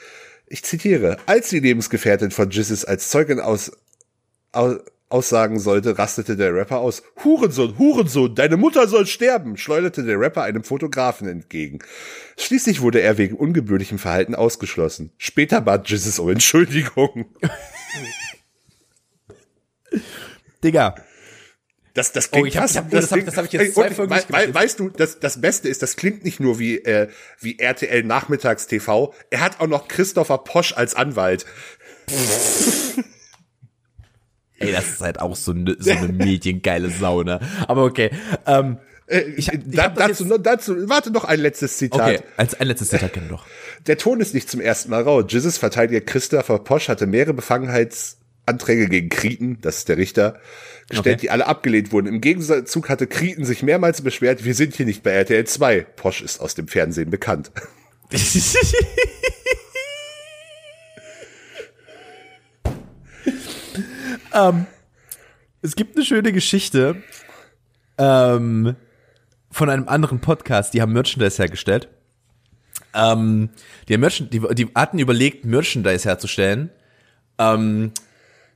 Ich zitiere, als die Lebensgefährtin von Jesus als Zeugin aus, aus, aussagen sollte, rastete der Rapper aus. Hurensohn, Hurensohn, deine Mutter soll sterben, schleuderte der Rapper einem Fotografen entgegen. Schließlich wurde er wegen ungebührlichem Verhalten ausgeschlossen. Später bat Jesus um Entschuldigung. Digga, Das, das Oh, klingt ich hab- ich hab- oh, das das hab ich jetzt zwei Folgen wei- wei- gemacht. Weißt du, das, das Beste ist, das klingt nicht nur wie, äh, wie RTL Nachmittags TV. Er hat auch noch Christopher Posch als Anwalt. Ey, das ist halt auch so eine, so eine mediengeile Sau, ne? Aber okay. Ähm, Äh, Ich ich da, hab das dazu, dazu, warte noch ein letztes Zitat. okay, als ein letztes Zitat kennen doch. Der Ton ist nicht zum ersten Mal rau. Jizzes Verteidiger Christopher Posch hatte mehrere Befangenheitsanträge gegen Krieten, das ist der Richter, gestellt, Okay. die alle abgelehnt wurden. Im Gegenzug hatte Krieten sich mehrmals beschwert, wir sind hier nicht bei RTL 2. Posch ist aus dem Fernsehen bekannt. ähm, es gibt eine schöne Geschichte ähm, von einem anderen Podcast, die haben Merchandise hergestellt. Ähm, die, haben Merchand die, die hatten überlegt, Merchandise herzustellen. Ähm,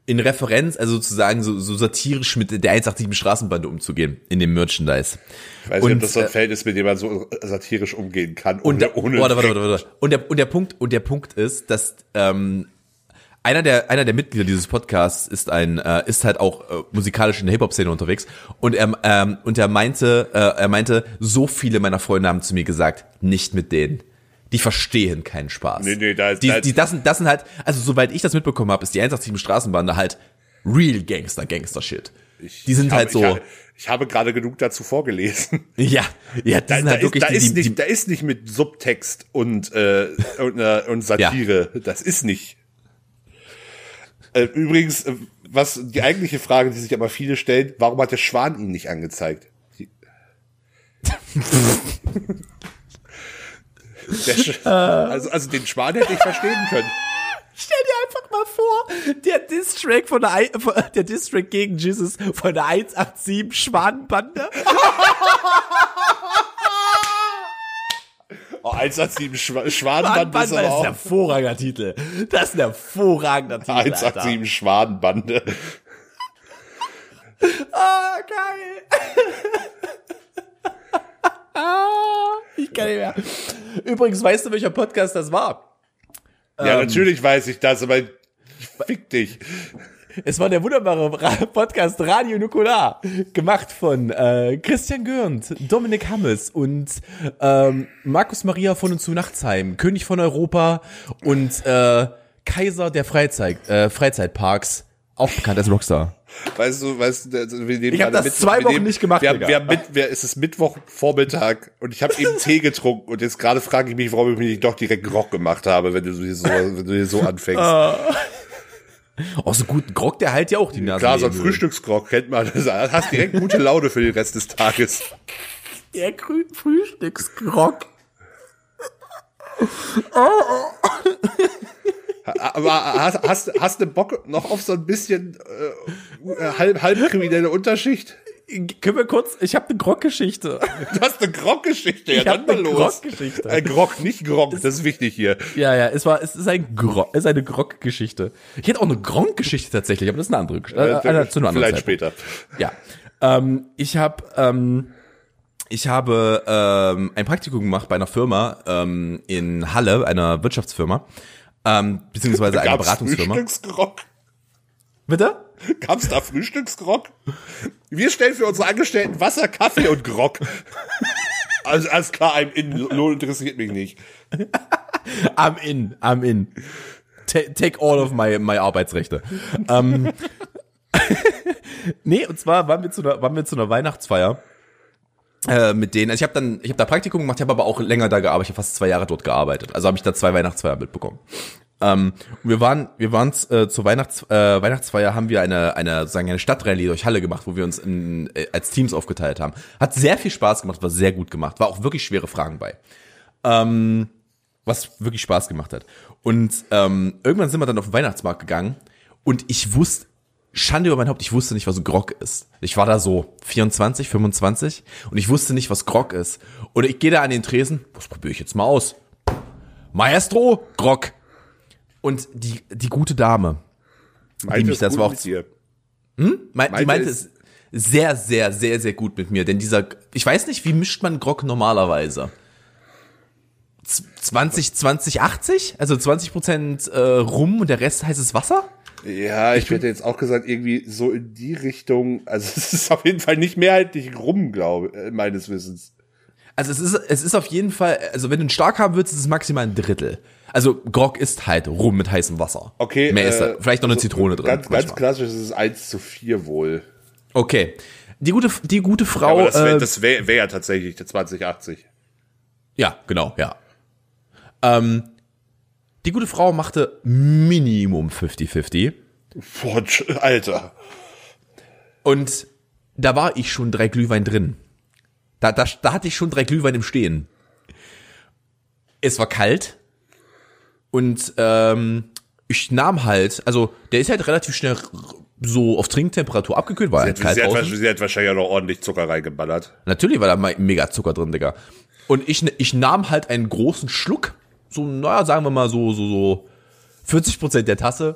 in Referenz, also sozusagen so, so satirisch mit der 187 Straßenbande umzugehen in dem Merchandise. Ich weiß nicht, ob das so ein Feld ist, mit dem man so satirisch umgehen kann. Und der, ohne warte, warte, warte, warte. Und der, und der Punkt, und der Punkt ist, dass ähm, einer der einer der Mitglieder dieses Podcasts ist ein äh, ist halt auch äh, musikalisch in der Hip Hop Szene unterwegs und er ähm, und er meinte äh, er meinte so viele meiner Freunde haben zu mir gesagt nicht mit denen die verstehen keinen Spaß Nee, nee, da ist- die, da ist- die das sind das sind halt also soweit ich das mitbekommen habe ist die 187 Straßenbande halt real Gangster Gangster Shit die sind Ich halt so Ich habe, ich habe gerade genug dazu vorgelesen. ja ja die Da, sind da, halt ist, wirklich da, die, ist nicht, die, da ist nicht mit Subtext und, äh, und, äh, und Satire. Das ist nicht. Äh, übrigens, äh, was die eigentliche Frage, die sich aber viele stellen, warum hat der Schwan ihn nicht angezeigt? Sch also, also den Schwan hätte ich verstehen können. Stell dir einfach mal vor, der Distrack von der, Ei- von- der Distrack gegen Jesus von der 187 Schwanenbande. Oh, 187 Schwa Schwanenbande Schwanenbande ist ist aber ein auch. hervorragender Titel. Das ist ein hervorragender Titel. Alter. 187 Schwanenbande. Ah, geil. ah, ich kann nicht mehr. Übrigens, weißt du, welcher Podcast das war? Ja, Ähm. natürlich weiß ich das, aber fick dich. Es war der wunderbare Podcast Radio Nukular, gemacht von äh, Christian Görnd, Dominik Hammes und ähm, Markus Maria von und zu Nachtsheim, König von Europa und äh, Kaiser der Freizeit, äh, Freizeitparks, auch bekannt als Rockstar. Weißt du, weißt du, wir nehmen Ich hab gerade das zwei wir Wochen nicht gemacht, Wir haben, wir haben mit, wir, es ist Mittwochvormittag und ich habe eben Tee getrunken und jetzt gerade frage ich mich, warum ich mich nicht doch direkt Grog gemacht habe, wenn du hier so, wenn du hier so anfängst. Auch so guten Grog, der heilt ja auch die Nase. Klar, so ein. Frühstücksgrog kennt man. Das hast direkt gute Laune für den Rest des Tages. Der grüne Frühstücksgrog. Aber hast, hast, hast du Bock noch auf so ein bisschen äh, halb, halb kriminelle Unterschicht? Können wir kurz, ich habe eine Grog-Geschichte. Du hast eine Grog-Geschichte, ja, Ich dann mal eine los. Grog-Geschichte. Äh, Grog, nicht Grog, das ist wichtig hier. Ja, ja, es war, es ist ein Grog, es ist eine Grog-Geschichte. Ich hätte auch eine Gronk-Geschichte tatsächlich, aber das ist eine andere Geschichte. Äh, äh, zu einer anderen Vielleicht Zeit. später. Ja. Ähm, ich habe, ähm, ich habe ähm, ein Praktikum gemacht bei einer Firma ähm, in Halle, einer Wirtschaftsfirma, ähm, beziehungsweise einer Beratungsfirma. Frühstücksgrog? Bitte? Gab's da Frühstücksgrog? Wir stellen für unsere Angestellten Wasser, Kaffee und Grog. Also alles klar, ein in Lohn interessiert mich nicht. I'm in, I'm in. Ta take all of my, my Arbeitsrechte. ähm, nee, und zwar waren wir zu einer, waren wir zu einer Weihnachtsfeier äh, mit denen. Also ich habe dann, ich habe da Praktikum gemacht, ich habe aber auch länger da gearbeitet, ich habe fast zwei Jahre dort gearbeitet. Also habe ich da zwei Weihnachtsfeier mitbekommen. Ähm, wir waren, wir waren äh, zur Weihnachts, äh, Weihnachtsfeier haben wir eine, eine, sozusagen eine Stadtrallye durch Halle gemacht, wo wir uns in, äh, als Teams aufgeteilt haben. Hat sehr viel Spaß gemacht, war sehr gut gemacht, war auch wirklich schwere Fragen bei. Ähm, was wirklich Spaß gemacht hat. Und ähm, irgendwann sind wir dann auf den Weihnachtsmarkt gegangen und ich wusste, Schande über mein Haupt, ich wusste nicht, was Grog ist. Ich war da so 24, 25 und ich wusste nicht, was Grog ist. Und ich gehe da an den Tresen, das probiere ich jetzt mal aus. Maestro, Grog. Und die, die gute Dame, Meinte mich es das war auch- mit dir. mein, die Meinte meinte es- sehr, sehr, sehr, sehr gut mit mir. Denn dieser, ich weiß nicht, wie mischt man Grog normalerweise? Z- 20, 20, 80? Also 20 Prozent äh, Rum und der Rest heißes Wasser? Ja, ich, ich hätte jetzt auch gesagt, irgendwie so in die Richtung, also es ist auf jeden Fall nicht mehrheitlich rum, glaube äh, meines Wissens. Also es ist, es ist auf jeden Fall, also wenn du einen stark haben würdest, ist es maximal ein Drittel. Also Grog ist halt rum mit heißem Wasser. Okay. Mehr äh, ist da. Vielleicht noch eine also Zitrone drin. Ganz, ganz klassisch ist es 1 zu 4 wohl. Okay. Die gute, die gute Frau. Ja, aber das wäre äh, wär, wär ja tatsächlich der 2080. Ja, genau, ja. Ähm, die gute Frau machte Minimum 50-50. Alter. Und da war ich schon drei Glühwein drin. Da, da, da hatte ich schon drei Glühwein im Stehen. Es war kalt. Und ähm, ich nahm halt, also der ist halt relativ schnell so auf Trinktemperatur abgekühlt, weil sie halt kalt sie, hat, sie hat wahrscheinlich auch noch ordentlich Zucker reingeballert. Natürlich war da mega Zucker drin, Digga. Und ich, ich nahm halt einen großen Schluck, so, naja, sagen wir mal so, so, so 40 Prozent der Tasse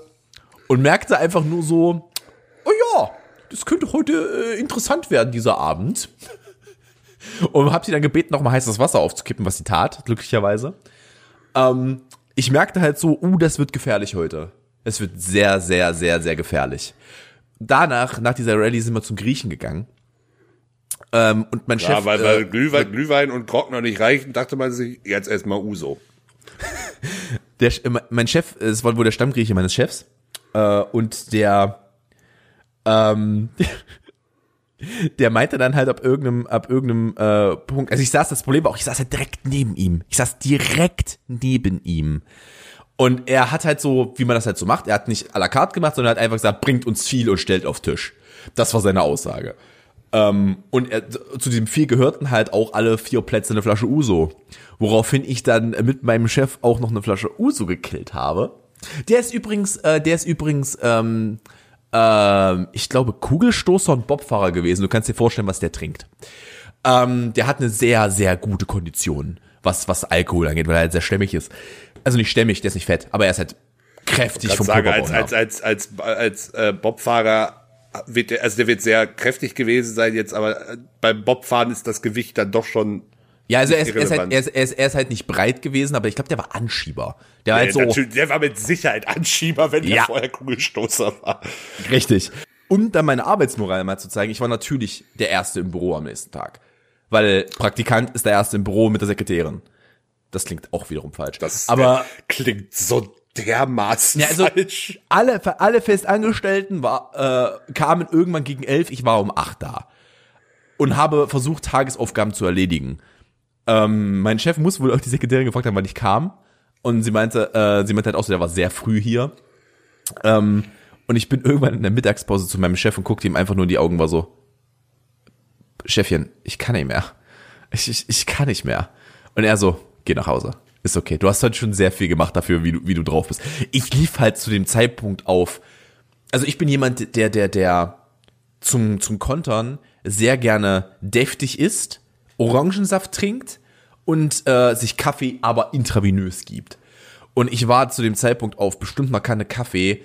und merkte einfach nur so, oh ja, das könnte heute äh, interessant werden, dieser Abend. Und hab sie dann gebeten, noch mal heißes Wasser aufzukippen, was sie tat, glücklicherweise. Ähm, ich merkte halt so, uh, das wird gefährlich heute. Es wird sehr, sehr, sehr, sehr gefährlich. Danach, nach dieser Rallye, sind wir zum Griechen gegangen. Ähm, und mein ja, Chef. weil, weil äh, Glühwein, Glühwein und noch nicht reichen, dachte man sich, jetzt erstmal Uso. der, mein Chef, es war wohl der Stammgrieche meines Chefs. Äh, und der, ähm, der meinte dann halt ab irgendeinem, ab irgendeinem äh, Punkt, also ich saß, das Problem war auch, ich saß halt direkt neben ihm. Ich saß direkt neben ihm. Und er hat halt so, wie man das halt so macht, er hat nicht à la carte gemacht, sondern hat einfach gesagt, bringt uns viel und stellt auf Tisch. Das war seine Aussage. Ähm, und er, zu diesem viel gehörten halt auch alle vier Plätze eine Flasche Uso. Woraufhin ich dann mit meinem Chef auch noch eine Flasche Uso gekillt habe. Der ist übrigens, äh, der ist übrigens, ähm, äh, ich glaube, Kugelstoßer und Bobfahrer gewesen. Du kannst dir vorstellen, was der trinkt. Ähm, der hat eine sehr, sehr gute Kondition, was, was Alkohol angeht, weil er halt sehr stämmig ist. Also nicht stämmig, der ist nicht fett, aber er ist halt kräftig vom sagen, als, als, als, als, als, äh, Bobfahrer wird der, also der wird sehr kräftig gewesen sein jetzt, aber äh, beim Bobfahren ist das Gewicht dann doch schon ja, also er ist, er, ist halt, er, ist, er, ist, halt nicht breit gewesen, aber ich glaube, der war Anschieber. Der war, nee, halt so, der war mit Sicherheit Anschieber, wenn ja. der vorher Kugelstoßer war. Richtig. Um dann meine Arbeitsmoral mal zu zeigen, ich war natürlich der Erste im Büro am nächsten Tag. Weil Praktikant ist der Erste im Büro mit der Sekretärin. Das klingt auch wiederum falsch. Das aber klingt so dermaßen ja, also falsch. Alle, alle Festangestellten war, äh, kamen irgendwann gegen elf, ich war um acht da. Und habe versucht, Tagesaufgaben zu erledigen. Ähm, mein Chef muss wohl auch die Sekretärin gefragt haben, wann ich kam. Und sie meinte, äh, sie meinte halt auch so, der war sehr früh hier. Ähm, und ich bin irgendwann in der Mittagspause zu meinem Chef und guckte ihm einfach nur in die Augen, war so, Chefchen, ich kann nicht mehr. Ich, ich, ich kann nicht mehr. Und er so, geh nach Hause. Ist okay. Du hast halt schon sehr viel gemacht dafür, wie du, wie du drauf bist. Ich lief halt zu dem Zeitpunkt auf. Also ich bin jemand, der, der, der zum, zum Kontern sehr gerne deftig isst Orangensaft trinkt und äh, sich Kaffee aber intravenös gibt. Und ich war zu dem Zeitpunkt auf bestimmt mal keine Kaffee,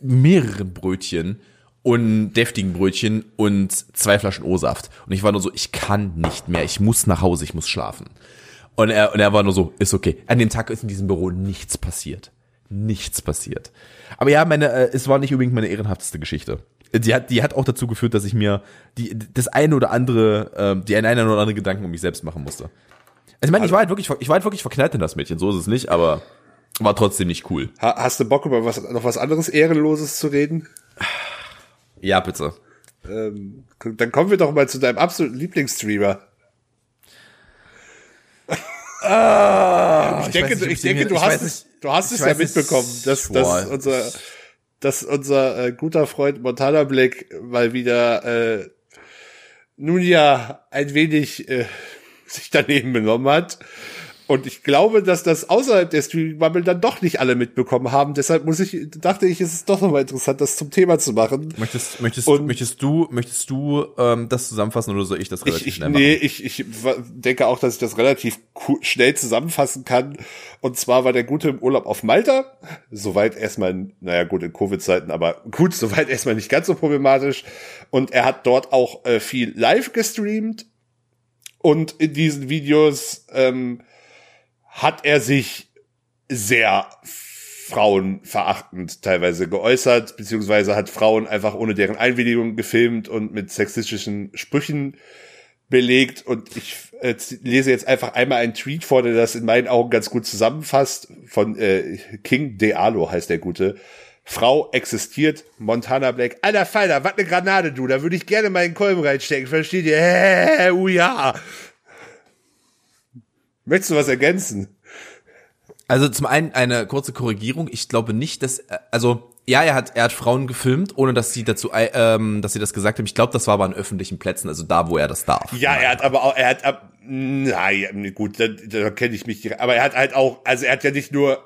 mehreren Brötchen und deftigen Brötchen und zwei Flaschen O-Saft. Und ich war nur so, ich kann nicht mehr, ich muss nach Hause, ich muss schlafen. Und er, und er war nur so, ist okay. An dem Tag ist in diesem Büro nichts passiert. Nichts passiert. Aber ja, meine, äh, es war nicht unbedingt meine ehrenhafteste Geschichte die hat, die hat auch dazu geführt, dass ich mir die, das eine oder andere, äh, die einen oder andere Gedanken um mich selbst machen musste. Also ich meine, ich war halt wirklich, ich war halt wirklich verknallt in das Mädchen, so ist es nicht, aber war trotzdem nicht cool. Hast du Bock über was, noch was anderes Ehrenloses zu reden? Ja, bitte. Ähm, dann kommen wir doch mal zu deinem absoluten Lieblingsstreamer. Ah, ich, denke, ich, ich denke, du hast es, du hast es ja mitbekommen, dass, dass unser dass unser äh, guter Freund Montana Black mal wieder äh, nun ja ein wenig äh, sich daneben benommen hat und ich glaube, dass das außerhalb der Streaming-Bubble dann doch nicht alle mitbekommen haben. Deshalb muss ich, dachte ich, es ist doch nochmal interessant, das zum Thema zu machen. Möchtest, möchtest, und möchtest du, möchtest du ähm, das zusammenfassen oder soll ich das relativ ich, ich, schnell machen? Nee, ich, ich denke auch, dass ich das relativ schnell zusammenfassen kann. Und zwar war der Gute im Urlaub auf Malta. Soweit erstmal, naja gut, in Covid-Zeiten, aber gut, soweit erstmal nicht ganz so problematisch. Und er hat dort auch äh, viel live gestreamt. Und in diesen Videos ähm, hat er sich sehr Frauen verachtend teilweise geäußert, beziehungsweise hat Frauen einfach ohne deren Einwilligung gefilmt und mit sexistischen Sprüchen belegt. Und ich äh, lese jetzt einfach einmal einen Tweet vor, der das in meinen Augen ganz gut zusammenfasst. Von äh, King Dealo heißt der Gute. Frau existiert, Montana Black. Alter Falter, was ne Granate, du. Da würde ich gerne meinen Kolben reinstecken. Versteht ihr? Hä, uh, ja. Möchtest du was ergänzen? Also zum einen eine kurze Korrigierung. Ich glaube nicht, dass also ja, er hat er hat Frauen gefilmt, ohne dass sie dazu ähm, dass sie das gesagt haben. Ich glaube, das war aber an öffentlichen Plätzen, also da, wo er das darf. Ja, er hat aber auch er hat ab nein, gut, da, da kenne ich mich direkt. Aber er hat halt auch, also er hat ja nicht nur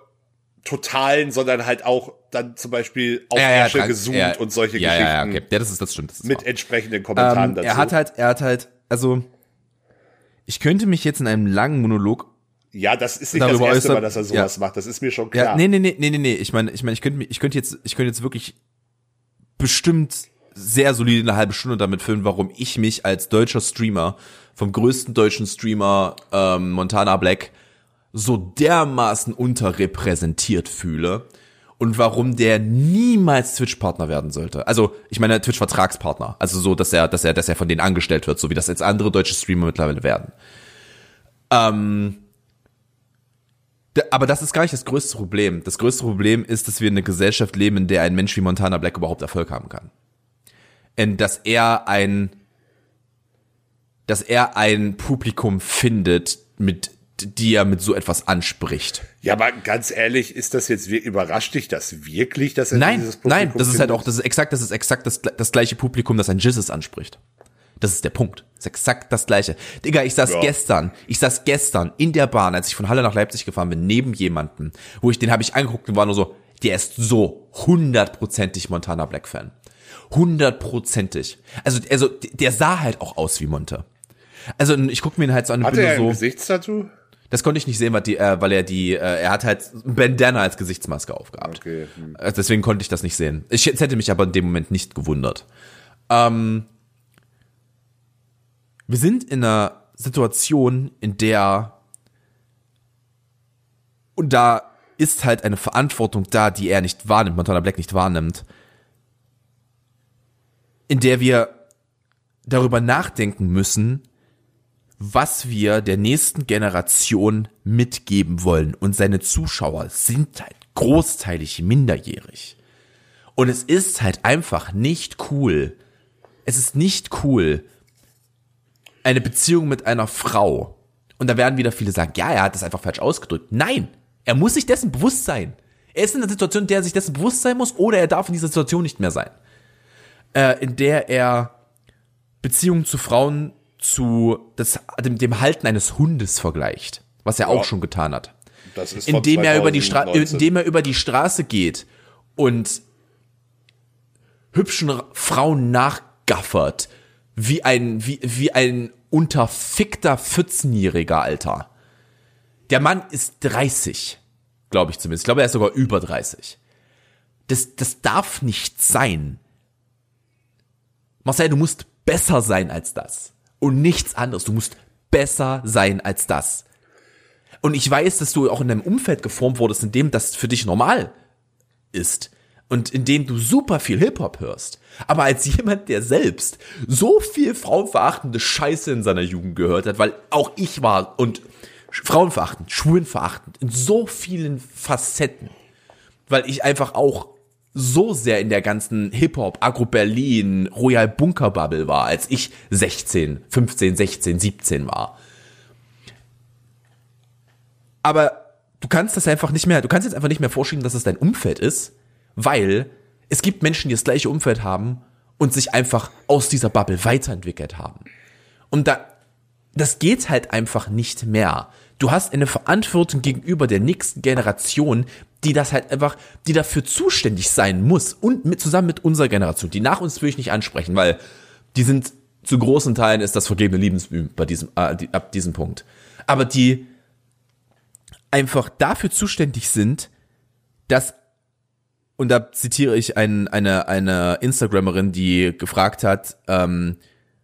totalen, sondern halt auch dann zum Beispiel auf Ja, ja, dran- gezoomt ja, und solche ja, Geschichten Ja, ja, okay. ja, das ist das stimmt. Das ist mit wahr. entsprechenden Kommentaren ähm, dazu. Er hat halt, er hat halt, also ich könnte mich jetzt in einem langen Monolog ja, das ist nicht das erste Mal, dass er sowas ja. macht. Das ist mir schon Ja, klar. nee, nee, nee, nee, nee, nee. Ich meine, ich meine, ich könnte ich könnte jetzt ich könnte jetzt wirklich bestimmt sehr solide eine halbe Stunde damit füllen, warum ich mich als deutscher Streamer vom größten deutschen Streamer ähm, Montana Black so dermaßen unterrepräsentiert fühle und warum der niemals Twitch-Partner werden sollte. Also, ich meine Twitch-Vertragspartner. Also so, dass er, dass er, dass er von denen angestellt wird, so wie das jetzt andere deutsche Streamer mittlerweile werden. Ähm, Aber das ist gar nicht das größte Problem. Das größte Problem ist, dass wir in einer Gesellschaft leben, in der ein Mensch wie Montana Black überhaupt Erfolg haben kann. In dass er ein, dass er ein Publikum findet, mit, die er mit so etwas anspricht. Ja, aber ganz ehrlich, ist das jetzt, überrascht dich das wirklich, dass er Nein, dieses Publikum nein, das ist halt auch, das ist exakt, das ist exakt das, das gleiche Publikum, das ein Jizzes anspricht. Das ist der Punkt. Das ist exakt das gleiche. Digga, ich saß Ja. gestern, ich saß gestern in der Bahn, als ich von Halle nach Leipzig gefahren bin, neben jemanden, wo ich den habe ich angeguckt und war nur so, der ist so hundertprozentig Montana Black Fan. Hundertprozentig. Also, also, der sah halt auch aus wie Monte. Also, ich guck mir ihn halt so an und Hat er ein so, Gesichtstattoo? Das konnte ich nicht sehen, weil, die, äh, weil er die, äh, er hat halt Bandana als Gesichtsmaske aufgehabt. Okay. hm. Also Deswegen konnte ich das nicht sehen. Ich es hätte mich aber in dem Moment nicht gewundert. Ähm, wir sind in einer Situation, in der und da ist halt eine Verantwortung da, die er nicht wahrnimmt, Montana Black nicht wahrnimmt, in der wir darüber nachdenken müssen, was wir der nächsten Generation mitgeben wollen. Und seine Zuschauer sind halt großteilig minderjährig. Und es ist halt einfach nicht cool. Es ist nicht cool, eine Beziehung mit einer Frau. Und da werden wieder viele sagen, ja, er hat das einfach falsch ausgedrückt. Nein, er muss sich dessen bewusst sein. Er ist in einer Situation, in der er sich dessen bewusst sein muss, oder er darf in dieser Situation nicht mehr sein. Äh, in der er Beziehungen zu Frauen zu das, dem, dem Halten eines Hundes vergleicht, was er auch schon getan hat. Das ist Indem er über die Stra 2019. indem er über die Straße geht und hübschen Frauen nachgaffert, wie ein, wie, wie ein unterfickter 14-jähriger Alter. Der Mann ist 30, glaube ich zumindest. Ich glaube, er ist sogar über 30. Das, das darf nicht sein. Marcel, du musst besser sein als das. Und nichts anderes. Du musst besser sein als das. Und ich weiß, dass du auch in deinem Umfeld geformt wurdest, in dem das für dich normal ist. Und in dem du super viel Hip-Hop hörst. Aber als jemand, der selbst so viel frauenverachtende Scheiße in seiner Jugend gehört hat, weil auch ich war und frauenverachtend, schwulenverachtend, in so vielen Facetten. Weil ich einfach auch so sehr in der ganzen Hip-Hop, Agro-Berlin, Royal Bunker Bubble war, als ich 16, 15, 16, 17 war. Aber du kannst das einfach nicht mehr, du kannst jetzt einfach nicht mehr vorschieben, dass es dein Umfeld ist, weil es gibt Menschen, die das gleiche Umfeld haben und sich einfach aus dieser Bubble weiterentwickelt haben. Und da, das geht halt einfach nicht mehr. Du hast eine Verantwortung gegenüber der nächsten Generation, die das halt einfach, die dafür zuständig sein muss und mit, zusammen mit unserer Generation. Die nach uns will ich nicht ansprechen, weil die sind zu großen Teilen ist das vergebene Liebensmüh bei diesem, äh, die, ab diesem Punkt. Aber die einfach dafür zuständig sind, dass und da zitiere ich ein, eine, eine Instagrammerin, die gefragt hat, ähm,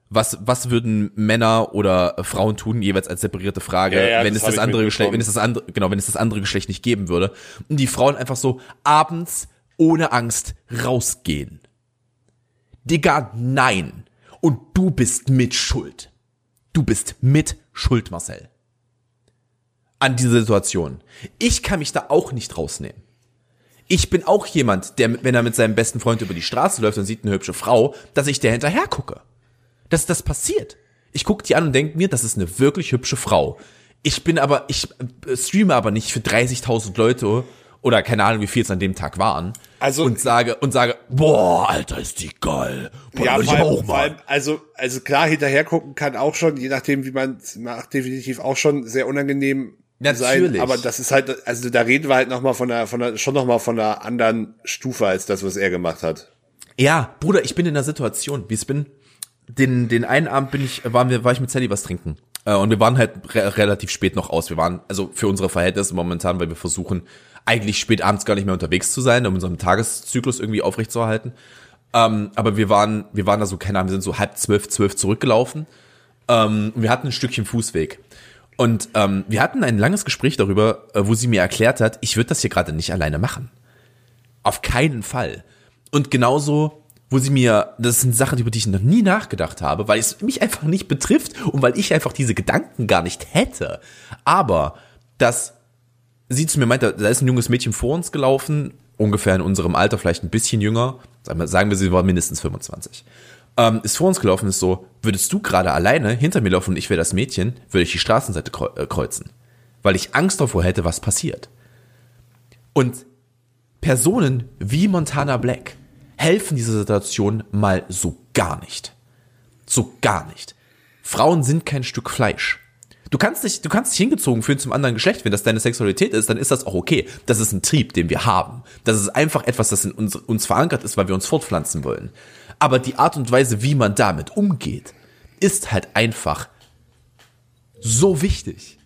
Was, was würden Männer oder Frauen tun, jeweils als separierte Frage, Ja, ja, wenn das es das andere Geschlecht, wenn es das andere, genau, wenn es das andere Geschlecht nicht geben würde. Und die Frauen einfach so abends ohne Angst rausgehen. Digga, nein. Und du bist mit Schuld. Du bist mit Schuld, Marcel. An dieser Situation. Ich kann mich da auch nicht rausnehmen. Ich bin auch jemand, der, wenn er mit seinem besten Freund über die Straße läuft und sieht eine hübsche Frau, dass ich der hinterher gucke. Dass das passiert. Ich gucke die an und denke mir, das ist eine wirklich hübsche Frau. Ich bin aber, ich äh, streame aber nicht für 30.000 Leute oder keine Ahnung, wie viel es an dem Tag waren. Also- und sage und sage, boah, Alter, ist die geil. Boah, Ja, ich allem, auch mal. allem, also, also klar, hinterher gucken kann auch schon, je nachdem, wie man es macht, definitiv auch schon sehr unangenehm Natürlich. sein. Aber das ist halt, also da reden wir halt noch mal von einer, von einer, schon noch mal von einer anderen Stufe als das, was er gemacht hat. Ja, Bruder, ich bin in einer Situation, wie es bin. Den, den einen Abend bin ich, waren wir, war ich mit Sally was trinken. Äh, Und wir waren halt re relativ spät noch aus. Wir waren, also für unsere Verhältnisse momentan, weil wir versuchen, eigentlich spät abends gar nicht mehr unterwegs zu sein, um unseren Tageszyklus irgendwie aufrechtzuerhalten. Ähm, aber wir waren, wir waren da so, keine Ahnung, wir sind so halb zwölf, zwölf zurückgelaufen. Ähm, wir hatten ein Stückchen Fußweg. Und ähm, wir hatten ein langes Gespräch darüber, äh, wo sie mir erklärt hat, ich würde das hier gerade nicht alleine machen. Auf keinen Fall. Und genauso, wo sie mir, das sind Sachen, über die ich noch nie nachgedacht habe, weil es mich einfach nicht betrifft und weil ich einfach diese Gedanken gar nicht hätte. Aber, dass sie zu mir meinte, da ist ein junges Mädchen vor uns gelaufen, ungefähr in unserem Alter, vielleicht ein bisschen jünger, sagen wir, sie war mindestens 25. Ähm, ist vor uns gelaufen, ist so, würdest du gerade alleine hinter mir laufen und ich wäre das Mädchen, würde ich die Straßenseite äh, kreuzen. Weil ich Angst davor hätte, was passiert. Und Personen wie Montana Black helfen dieser Situation mal so gar nicht. So gar nicht. Frauen sind kein Stück Fleisch. Du kannst dich, du kannst dich hingezogen fühlen zum anderen Geschlecht. Wenn das deine Sexualität ist, dann ist das auch okay. Das ist ein Trieb, den wir haben. Das ist einfach etwas, das in uns, uns verankert ist, weil wir uns fortpflanzen wollen. Aber die Art und Weise, wie man damit umgeht, ist halt einfach so wichtig.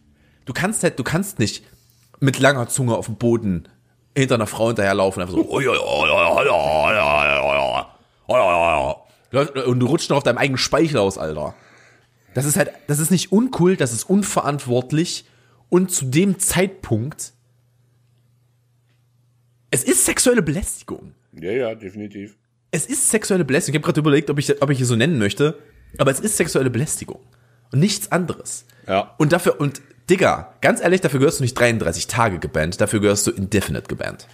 Du kannst halt, du kannst nicht mit langer Zunge auf dem Boden hinter einer Frau hinterherlaufen, einfach so, und du rutschst noch auf deinem eigenen Speichel aus, Alter. Das ist halt, das ist nicht uncool, das ist unverantwortlich und zu dem Zeitpunkt, es ist sexuelle Belästigung. Ja, ja, definitiv. Es ist sexuelle Belästigung. Ich habe gerade überlegt, ob ich, ob ich es so nennen möchte, aber es ist sexuelle Belästigung und nichts anderes. Ja. Und dafür, und Digga, ganz ehrlich, dafür gehörst du nicht 33 Tage gebannt, dafür gehörst du indefinite gebannt.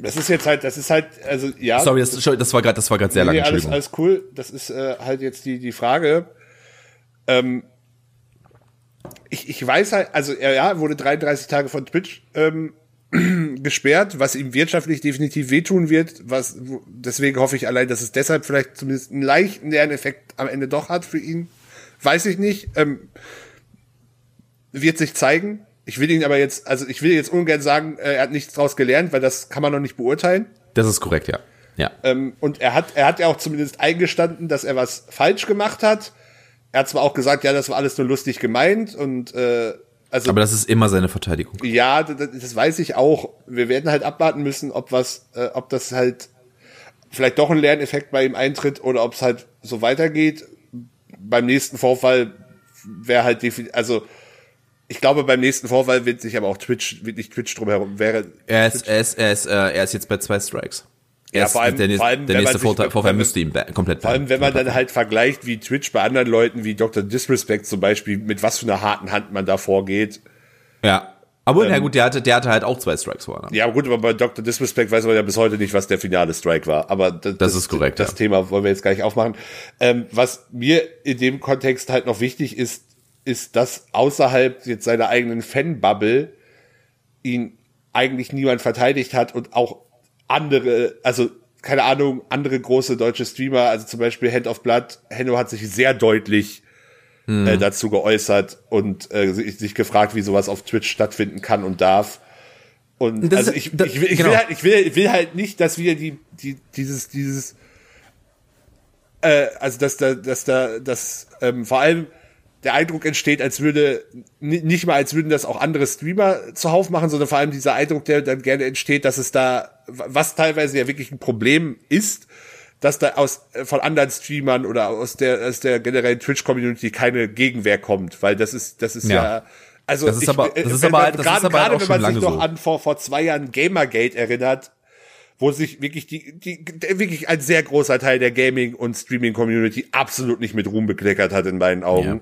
Das ist jetzt halt, das ist halt, also ja. Sorry, das, das war gerade, das war gerade sehr lange, nee, alles, alles cool. Das ist äh, halt jetzt die, die Frage. Ähm, ich, ich weiß halt, also er ja, wurde 33 Tage von Twitch ähm, gesperrt, was ihm wirtschaftlich definitiv wehtun wird. Was, deswegen hoffe ich allein, dass es deshalb vielleicht zumindest einen leichten Lerneffekt am Ende doch hat für ihn. Weiß ich nicht. Ähm, wird sich zeigen. Ich will ihn aber jetzt, also ich will jetzt ungern sagen, äh, er hat nichts draus gelernt, weil das kann man noch nicht beurteilen. Das ist korrekt, ja. Ja. Ähm, und er hat, er hat ja auch zumindest eingestanden, dass er was falsch gemacht hat. Er hat zwar auch gesagt, ja, das war alles nur lustig gemeint und äh, also Aber das ist immer seine Verteidigung. ja, das, das weiß ich auch. Wir werden halt abwarten müssen, ob was, äh, ob das halt vielleicht doch ein Lerneffekt bei ihm eintritt oder ob es halt so weitergeht. Beim nächsten Vorfall wäre halt definitiv, also ich glaube, beim nächsten Vorfall wird sich aber auch Twitch, wird nicht Twitch drumherum, wäre Er ist, er ist, er ist, äh, er ist jetzt bei zwei Strikes. Er Ja, vor allem- der, nächste- vor allem, der nächste Vorteil, Vorfall müsste ba- komplett Vor allem, wenn man dann halt vergleicht, wie Twitch bei anderen Leuten wie Dr. Disrespect zum Beispiel, mit was für einer harten Hand man da vorgeht. Ja. Aber na gut, der hatte, der hatte halt auch zwei Strikes vorher. Ja, gut, aber bei Dr. Disrespect weiß man ja bis heute nicht, was der finale Strike war. Aber das, Das ist korrekt, Das ja. Thema wollen wir jetzt gar nicht aufmachen. Ähm, was mir in dem Kontext halt noch wichtig ist, ist, dass außerhalb jetzt seiner eigenen Fanbubble ihn eigentlich niemand verteidigt hat und auch andere, also keine Ahnung, andere große deutsche Streamer, also zum Beispiel Hand of Blood, Henno hat sich sehr deutlich Hm. äh, dazu geäußert und äh, sich, gefragt, wie sowas auf Twitch stattfinden kann und darf. Und Das also ich, das- ich, will, ich, genau. will halt, ich, will, ich will halt nicht, dass wir die, die, dieses, dieses, äh, also dass da, dass da, dass ähm, vor allem der Eindruck entsteht, als würde ni- nicht mal, als würden das auch andere Streamer zuhauf machen, sondern vor allem dieser Eindruck, der dann gerne entsteht, dass es da, was teilweise ja wirklich ein Problem ist, dass da aus äh, von anderen Streamern oder aus der aus der generellen Twitch Community keine Gegenwehr kommt, weil das ist das ist ja, Ja. also Das ist ich, aber- das ist aber halt- das gerade ist aber halt gerade wenn man sich lange noch so. an vor vor zwei Jahren Gamergate erinnert, wo sich wirklich die, die wirklich ein sehr großer Teil der Gaming und Streaming Community absolut nicht mit Ruhm bekleckert hat in meinen Augen. Ja.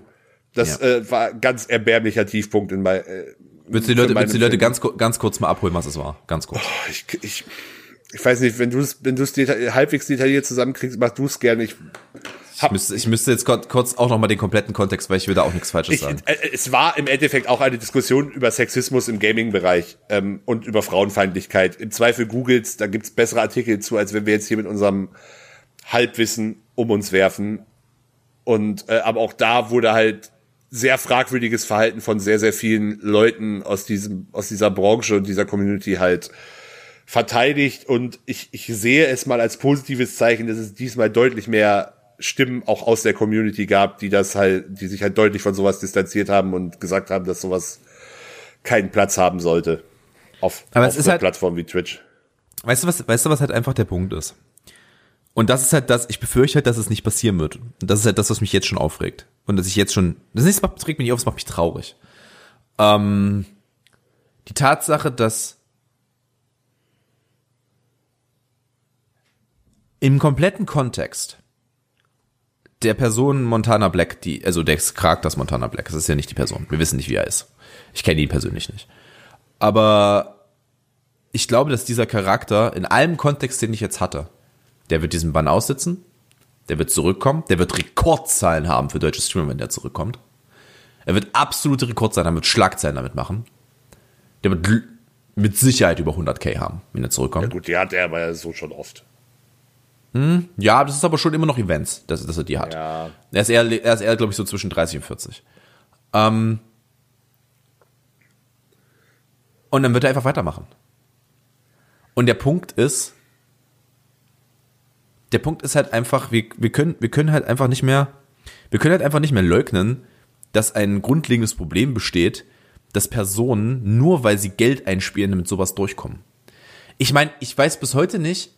Das Ja. äh, war ganz erbärmlicher Tiefpunkt in mein, äh, Willst du die Leute, willst du die Leute ganz, ganz kurz mal abholen, was es war? Ganz kurz. ich, ich, ich weiß nicht, wenn du es wenn du es deta halbwegs detailliert zusammenkriegst, mach du es gerne. Ich, Ich müsste, ich müsste jetzt kurz- auch noch mal den kompletten Kontext, weil ich will da auch nichts Falsches ich, sagen. äh, es war im Endeffekt auch eine Diskussion über Sexismus im Gaming-Bereich ähm, und über Frauenfeindlichkeit. Im Zweifel googles, da gibt's bessere Artikel zu, als wenn wir jetzt hier mit unserem Halbwissen um uns werfen. Und äh, aber auch da wurde halt sehr fragwürdiges Verhalten von sehr, sehr vielen Leuten aus diesem, aus dieser Branche und dieser Community halt verteidigt. Und ich, ich sehe es mal als positives Zeichen, dass es diesmal deutlich mehr Stimmen auch aus der Community gab, die das halt, die sich halt deutlich von sowas distanziert haben und gesagt haben, dass sowas keinen Platz haben sollte. Auf, Aber auf einer halt- Plattform wie Twitch. Weißt du, was, weißt du, was halt einfach der Punkt ist? Und das ist halt das, ich befürchte halt, dass es nicht passieren wird. Und das ist halt das, was mich jetzt schon aufregt. Und dass ich jetzt schon, das ist, das regt mich nicht auf, das macht mich traurig. Ähm, die Tatsache, dass im kompletten Kontext der Person Montana Black, die, also des Charakters Montana Black, das ist ja nicht die Person. Wir wissen nicht, wie er ist. Ich kenne ihn persönlich nicht. Aber ich glaube, dass dieser Charakter in allem Kontext, den ich jetzt hatte, der wird diesen Bann aussitzen, der wird zurückkommen, der wird Rekordzahlen haben für deutsche Streamer, wenn der zurückkommt. Er wird absolute Rekordzahlen haben, wird Schlagzeilen damit machen. Der wird mit Sicherheit über 100k haben, wenn er zurückkommt. Gut, die hat er aber ja so schon oft. Ja, das ist aber schon immer noch Events, dass, dass er die hat. Ja. Er ist eher, er ist eher, glaube ich, so zwischen 30 und 40. Ähm, und dann wird er einfach weitermachen. Und der Punkt ist, der Punkt ist halt einfach, wir, wir können, wir können halt einfach nicht mehr, wir können halt einfach nicht mehr leugnen, dass ein grundlegendes Problem besteht, dass Personen nur weil sie Geld einspielen, mit sowas durchkommen. Ich meine, ich weiß bis heute nicht,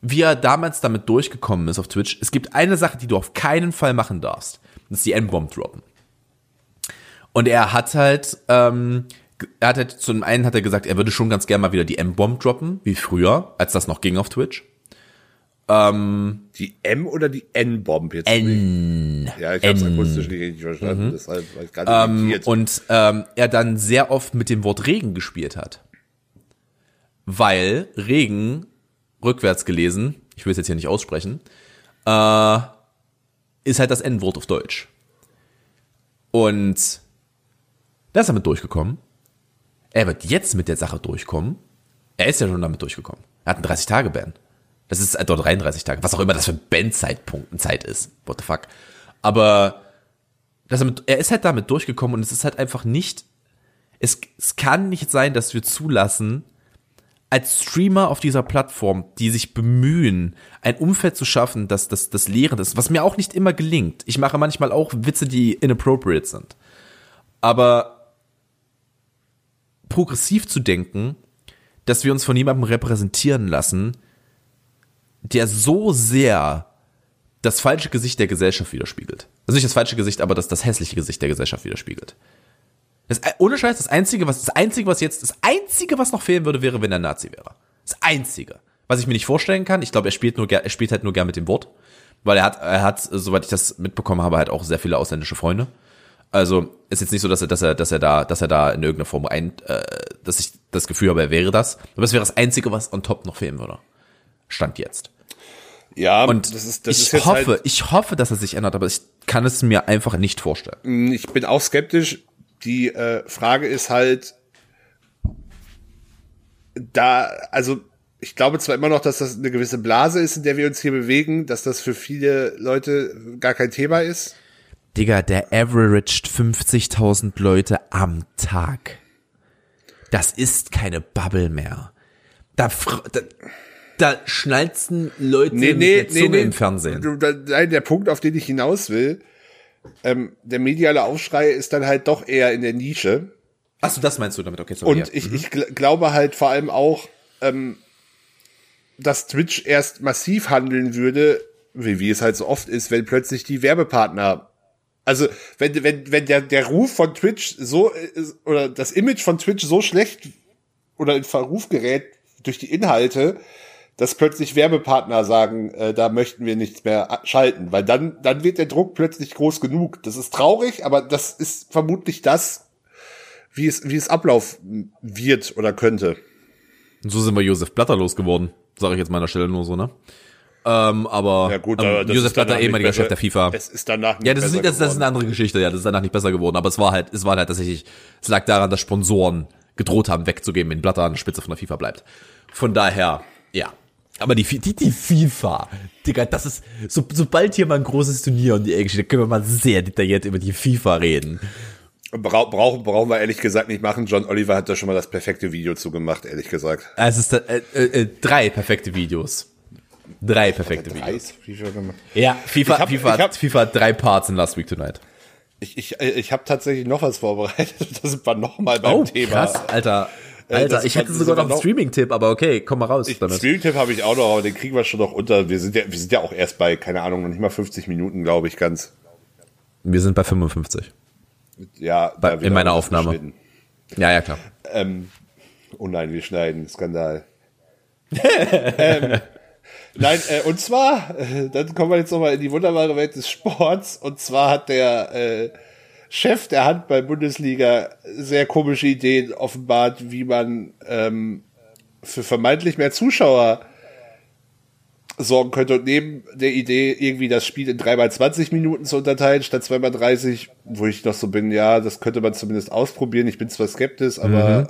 wie er damals damit durchgekommen ist auf Twitch. Es gibt eine Sache, die du auf keinen Fall machen darfst. Das ist die N-Bomb droppen. Und er hat halt, ähm, er hat halt, zum einen hat er gesagt, er würde schon ganz gerne mal wieder die M-Bomb droppen, wie früher, als das noch ging auf Twitch. Die M oder die N-Bomb jetzt? N. Ja, ich habe es akustisch nicht richtig verstanden, deshalb war ich gerade Ähm, irritiert. und ähm, er dann sehr oft mit dem Wort Regen gespielt hat. Weil Regen, rückwärts gelesen, ich will es jetzt hier nicht aussprechen, äh, ist halt das N-Wort auf Deutsch. Und da ist er mit durchgekommen. Er wird jetzt mit der Sache durchkommen. Er ist ja schon damit durchgekommen. Er hat einen 30-Tage-Ban. Das ist äh, dort 33 Tage, was auch immer das für Ban-Zeitpunkt, Zeit ist. What the fuck. Aber dass er, ist halt damit durchgekommen und es ist halt einfach nicht, es, es kann nicht sein, dass wir zulassen, als Streamer auf dieser Plattform, die sich bemühen, ein Umfeld zu schaffen, das das, das Lehren ist, was mir auch nicht immer gelingt. Ich mache manchmal auch Witze, die inappropriate sind. Aber progressiv zu denken, dass wir uns von jemandem repräsentieren lassen, der so sehr das falsche Gesicht der Gesellschaft widerspiegelt. Also nicht das falsche Gesicht, aber das, das hässliche Gesicht der Gesellschaft widerspiegelt. Das, ohne Scheiß, das einzige, was, das einzige, was jetzt, das einzige, was noch fehlen würde, wäre, wenn er Nazi wäre. Das einzige. Was ich mir nicht vorstellen kann, ich glaube, er spielt nur, er spielt halt nur gern mit dem Wort. Weil er hat, er hat, soweit ich das mitbekommen habe, halt auch sehr viele ausländische Freunde. Also, ist jetzt nicht so, dass er, dass er, dass er da, dass er da in irgendeiner Form ein, äh, dass ich das Gefühl habe, er wäre das. Aber es wäre das einzige, was on top noch fehlen würde. Stand jetzt. Ja, Und das ist, das ich ist jetzt hoffe, halt, ich hoffe, dass er sich ändert, aber ich kann es mir einfach nicht vorstellen. ich bin auch skeptisch. Die äh, Frage ist halt, da, also ich glaube zwar immer noch, dass das eine gewisse Blase ist, in der wir uns hier bewegen, dass das für viele Leute gar kein Thema ist. Digga, der averaged 50.000 Leute am Tag. Das ist keine Bubble mehr. Da, da, da schnalzen Leute mit der Zunge im Fernsehen. Nein, der Punkt, auf den ich hinaus will, ähm, der mediale Aufschrei ist dann halt doch eher in der Nische. Achso, das meinst du damit? Okay, sorry. Und ich, ich gl glaube halt vor allem auch, ähm, dass Twitch erst massiv handeln würde, wie, wie es halt so oft ist, wenn plötzlich die Werbepartner also, wenn, wenn, wenn der, der Ruf von Twitch so, oder das Image von Twitch so schlecht oder in Verruf gerät durch die Inhalte, dass plötzlich Werbepartner sagen, äh, da möchten wir nichts mehr schalten, weil dann, dann wird der Druck plötzlich groß genug. Das ist traurig, aber das ist vermutlich das, wie es, wie es ablaufen wird oder könnte. Und so sind wir Josef Blatter losgeworden, sage ich jetzt meiner Stelle nur so, ne? Ähm, aber Ja gut, ähm, Josef Blatter, ehemaliger besser- Chef der FIFA. Es ist danach nicht Ja, das ist, das, das ist eine andere Geschichte, ja, das ist danach nicht besser geworden, aber es war halt, es war halt tatsächlich, es lag daran, dass Sponsoren gedroht haben, wegzugeben, wenn Blatter an der Spitze von der FIFA bleibt. Von daher, ja. Aber die, die, die FIFA, Digga, das ist, so, sobald hier mal ein großes Turnier und die Ecke steht, können wir mal sehr detailliert über die FIFA reden. Brau brauchen, brauchen wir ehrlich gesagt nicht machen. John Oliver hat da schon mal das perfekte Video zu gemacht, ehrlich gesagt. Es ist, äh, äh, äh, drei perfekte Videos. Drei perfekte Videos. Eis, FIFA gemacht. Ja, FIFA, Ich hab- FIFA, ich hab- hat, FIFA hat drei Parts in Last Week Tonight. Ich, ich, äh, ich habe tatsächlich noch was vorbereitet. Da sind wir noch mal beim Thema. Oh, krass, Alter. Äh, Alter, das ich hätte sogar noch einen Streaming-Tipp, aber okay, komm mal raus. Streaming-Tipp habe ich auch noch, aber den kriegen wir schon noch unter. Wir sind ja, wir sind ja auch erst bei, keine Ahnung, noch nicht mal 50 Minuten, glaube ich, ganz. Wir sind bei 55. Ja, Bei- in meiner Aufnahme. Ja, ja, klar. Ähm, oh nein, wir schneiden, Skandal. ähm, nein, äh, und zwar, äh, dann kommen wir jetzt nochmal in die wunderbare Welt des Sports. Und zwar hat der äh, Chef der Handball-Bundesliga sehr komische Ideen offenbart, wie man ähm, für vermeintlich mehr Zuschauer sorgen könnte. Und neben der Idee, irgendwie das Spiel in 3x20 Minuten zu unterteilen, statt 2x30, wo ich noch so bin, ja, das könnte man zumindest ausprobieren. Ich bin zwar skeptisch, aber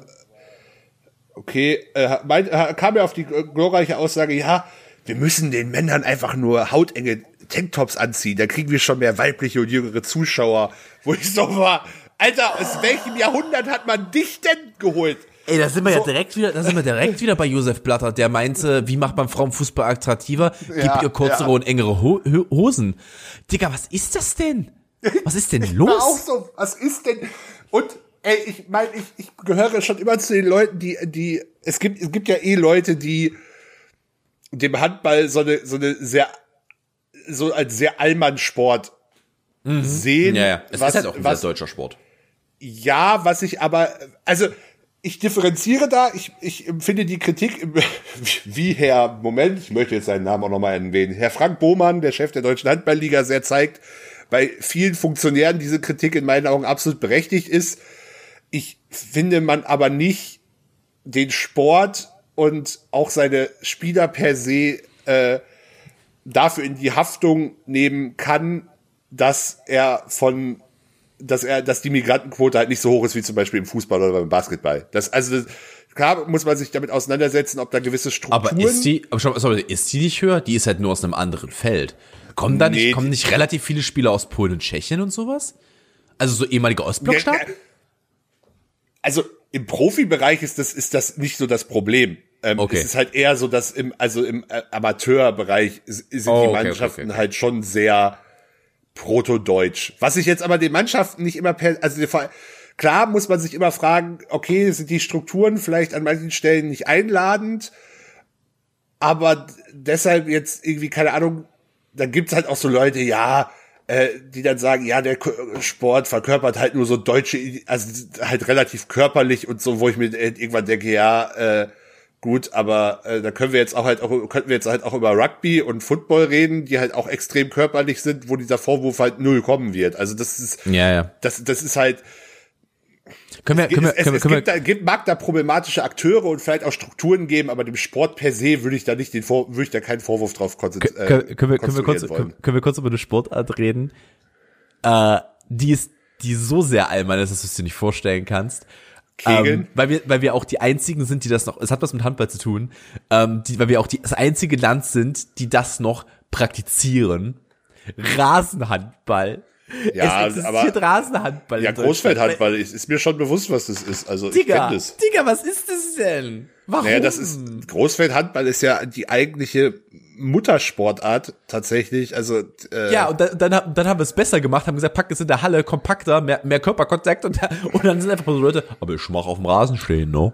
okay, äh, mein, äh, kam mir auf die äh, glorreiche Aussage, ja, wir müssen den Männern einfach nur hautenge Tanktops anziehen, dann kriegen wir schon mehr weibliche und jüngere Zuschauer. Wo ich so war, Alter, aus welchem Jahrhundert hat man dich denn geholt? Ey, da sind wir ja direkt wieder, da sind wir direkt wieder bei Josef Blatter, der meinte, wie macht man Frauenfußball attraktiver? Gib Ja, ihr kürzere ja. und engere Ho Ho Hosen. Digga, was ist das denn? Was ist denn War auch los? so, was ist denn? Und ey, ich meine, ich, ich gehöre schon immer zu den Leuten, die, die, es gibt, es gibt ja eh Leute, die dem Handball so eine, so eine sehr, so als sehr Allmann-Sport sehen. Mhm. Ja, ja. Es was, ist halt auch ein was, deutscher Sport. ja, was ich aber, also ich differenziere da, ich, ich empfinde die Kritik, wie Herr, Moment, ich möchte jetzt seinen Namen auch nochmal erwähnen, Herr Frank Bohmann, der Chef der Deutschen Handballliga, sehr zeigt, bei vielen Funktionären diese Kritik in meinen Augen absolut berechtigt ist. Ich finde man aber nicht den Sport und auch seine Spieler per se äh, dafür in die Haftung nehmen kann, dass er von dass er, dass die Migrantenquote halt nicht so hoch ist wie zum Beispiel im Fußball oder beim Basketball. Das, also, das, klar muss man sich damit auseinandersetzen, ob da gewisse Strukturen. Aber ist die, aber schau, mal, sorry, ist die nicht höher? Die ist halt nur aus einem anderen Feld. Kommen da Nee, nicht, kommen nicht relativ viele Spieler aus Polen und Tschechien und sowas? Also so ehemalige Ostblockstaaten? also im Profibereich ist das, ist das nicht so das Problem. Ähm, Okay. Es ist halt eher so, dass im, also im äh, Amateurbereich sind Oh, die Mannschaften okay, okay. halt schon sehr protodeutsch. Was ich jetzt aber den Mannschaften nicht immer per, also klar muss man sich immer fragen, okay, sind die Strukturen vielleicht an manchen Stellen nicht einladend, aber deshalb jetzt irgendwie, keine Ahnung, da gibt's halt auch so Leute, ja, äh, die dann sagen, ja, der Sport verkörpert halt nur so deutsche, also halt relativ körperlich und so, wo ich mir irgendwann denke, ja, äh, gut, aber äh, da können wir jetzt auch halt auch könnten wir jetzt halt auch über Rugby und Football reden, die halt auch extrem körperlich sind, wo dieser Vorwurf halt null kommen wird. Also das ist Ja, ja. das das ist halt Können wir, können wir, es, es, können wir, es können gibt, wir, da, gibt, mag da problematische Akteure und vielleicht auch Strukturen geben, aber dem Sport per se würde ich da nicht den Vor würde ich da keinen Vorwurf drauf konzentri- äh, können, können, wir, können, wir kurz, können, können wir kurz über eine Sportart reden, äh, die ist, die so sehr allmann ist, dass du es dir nicht vorstellen kannst. Kegeln? Ähm, weil wir, weil wir auch die einzigen sind, die das noch, es hat was mit Handball zu tun, ähm, die, weil wir auch die, das einzige Land sind, die das noch praktizieren. Rasenhandball. Ja, es existiert aber- Rasenhandball. Ja. Großfeldhandball ist, ist mir schon bewusst, was das ist. Also ich Digga, kenne das. Digga, was ist das denn? Warum? Naja, das ist Großfeldhandball ist ja die eigentliche Muttersportart tatsächlich. Also äh, Ja, und dann, dann, haben- dann haben wir es besser gemacht, haben gesagt, pack es in der Halle, kompakter, mehr, mehr Körperkontakt und, und dann sind einfach so Leute, aber ich mach auf dem Rasen stehen, ne?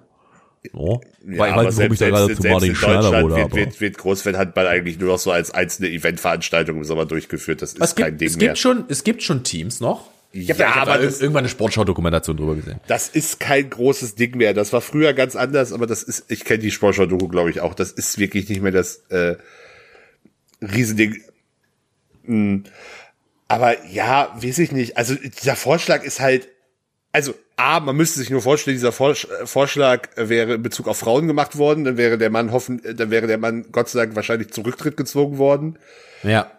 Oh. Ja, weil, aber weil selbst, mich da gerade zu Martin in schneller wurde. wird, aber- wird, wird Großfeldhandball eigentlich nur noch so als einzelne Eventveranstaltung im Sommer durchgeführt. Das ist Es kein gibt, Ding es mehr. gibt schon, es gibt schon Teams noch. Ich Ja, habe ja, aber aber das- irgendwann eine Sportschau-Dokumentation drüber gesehen. Das ist kein großes Ding mehr. Das war früher ganz anders, aber das ist, ich kenne die Sportschau-Doku, glaube ich, auch. Das ist wirklich nicht mehr das äh, Riesending. Hm. Aber ja, weiß ich nicht. Also dieser Vorschlag ist halt, also A, man müsste sich nur vorstellen, dieser Vorsch äh, Vorschlag wäre in Bezug auf Frauen gemacht worden, dann wäre der Mann hoffen, äh, dann wäre der Mann Gott sei Dank wahrscheinlich zu Rücktritt gezwungen worden. Ja.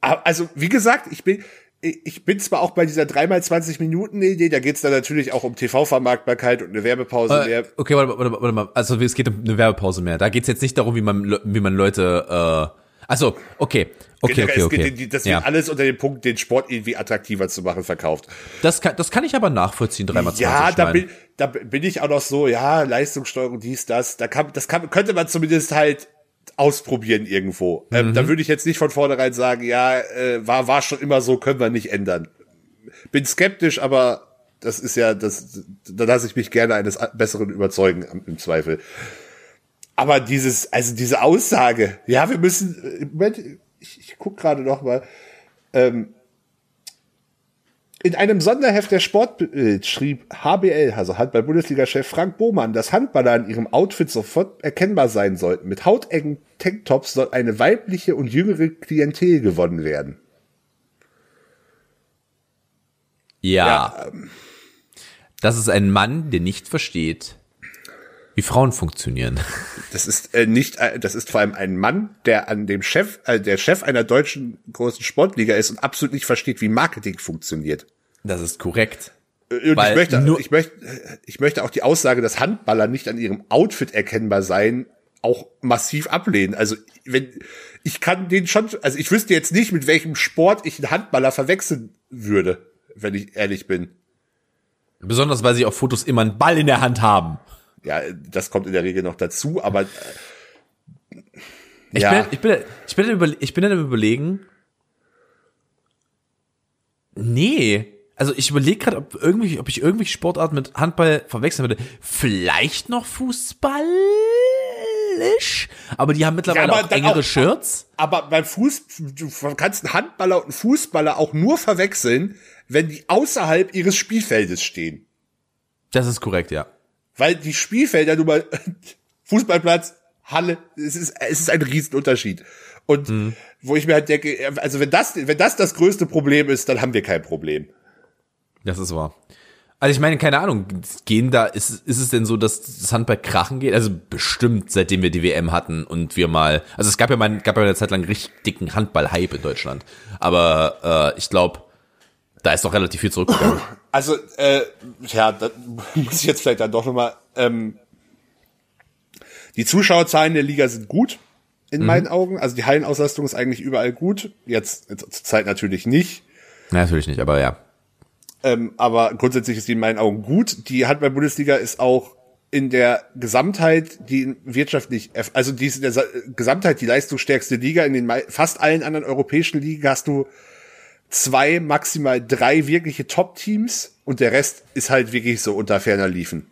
Aber, Also, wie gesagt, ich bin, ich bin zwar auch bei dieser 3x20 Minuten Idee, da geht's dann natürlich auch um TV-Vermarktbarkeit und eine Werbepause Äh, mehr. okay, warte, warte, warte mal. Also es geht um eine Werbepause mehr. Da geht's jetzt nicht darum, wie man, wie man Leute. Äh, also okay, okay, Generell, okay, okay. geht, das ja. wird alles unter dem Punkt, den Sport irgendwie attraktiver zu machen, verkauft. das kann, das kann ich aber nachvollziehen. Dreimal zwanzig. ja, da bin, da bin ich auch noch so, ja, Leistungssteuerung, dies, das. Da kann, das kann, könnte man zumindest halt ausprobieren irgendwo. Ähm, Mhm. da würde ich jetzt nicht von vornherein sagen, ja, äh, war, war schon immer so, können wir nicht ändern. Bin skeptisch, aber das ist ja, das, da lasse ich mich gerne eines Besseren überzeugen, im Zweifel. Aber dieses, also diese Aussage, ja, wir müssen, äh, Moment, ich, ich guck gerade noch mal, ähm, in einem Sonderheft der Sportbild schrieb HBL, also Handball-Bundesliga-Chef Frank Bohmann, dass Handballer in ihrem Outfit sofort erkennbar sein sollten. Mit hautengen Tanktops soll eine weibliche und jüngere Klientel gewonnen werden. Ja. ähm, Das ist ein Mann, der nicht versteht, wie Frauen funktionieren. Das ist äh, nicht, äh, das ist vor allem ein Mann, der an dem Chef, äh, der Chef einer deutschen großen Sportliga ist und absolut nicht versteht, wie Marketing funktioniert. Das ist korrekt. Und Weil ich möchte, nur- ich möchte, ich möchte auch die Aussage, dass Handballer nicht an ihrem Outfit erkennbar seien, auch massiv ablehnen. Also wenn ich kann den schon, also ich wüsste jetzt nicht, mit welchem Sport ich einen Handballer verwechseln würde, wenn ich ehrlich bin. Besonders, weil sie auf Fotos immer einen Ball in der Hand haben. Ja, das kommt in der Regel noch dazu, aber äh, Ich, ja, bin, ich, bin, ich, bin, über, ich bin dann überlegen. Nee. Also ich überlege gerade, ob, irgendwie, ob ich irgendwelche Sportarten mit Handball verwechseln würde. Vielleicht noch Fußballisch, aber die haben mittlerweile aber auch engere auch- Shirts. aber beim Fuß, du kannst einen Handballer und einen Fußballer auch nur verwechseln, wenn die außerhalb ihres Spielfeldes stehen. Das ist korrekt, ja. Weil die Spielfelder nun mal Fußballplatz, Halle, es ist, es ist ein Riesenunterschied. Und Mhm. wo ich mir halt denke, also wenn das, wenn das das größte Problem ist, dann haben wir kein Problem. Das ist wahr. Also ich meine, keine Ahnung, gehen da, ist, ist es denn so, dass das Handball krachen geht? Also bestimmt, seitdem wir die WM hatten und wir mal, also es gab ja mal, gab ja eine Zeit lang richtig dicken Handball-Hype in Deutschland. Aber äh, ich glaube, da ist doch relativ viel zurückgegangen. Also, äh, ja, da muss ich jetzt vielleicht dann doch nochmal, ähm, die Zuschauerzahlen der Liga sind gut, in meinen Augen. Also die Hallenauslastung ist eigentlich überall gut. Jetzt, jetzt zur Zeit natürlich nicht. Na, natürlich nicht, aber ja. Ähm, aber grundsätzlich ist die in meinen Augen gut. Die Handball-Bundesliga ist auch in der Gesamtheit, die wirtschaftlich, also die ist in der Sa- Gesamtheit die leistungsstärkste Liga. In den fast allen anderen europäischen Ligen hast du zwei, maximal drei wirkliche Top-Teams und der Rest ist halt wirklich so unter ferner Liefen.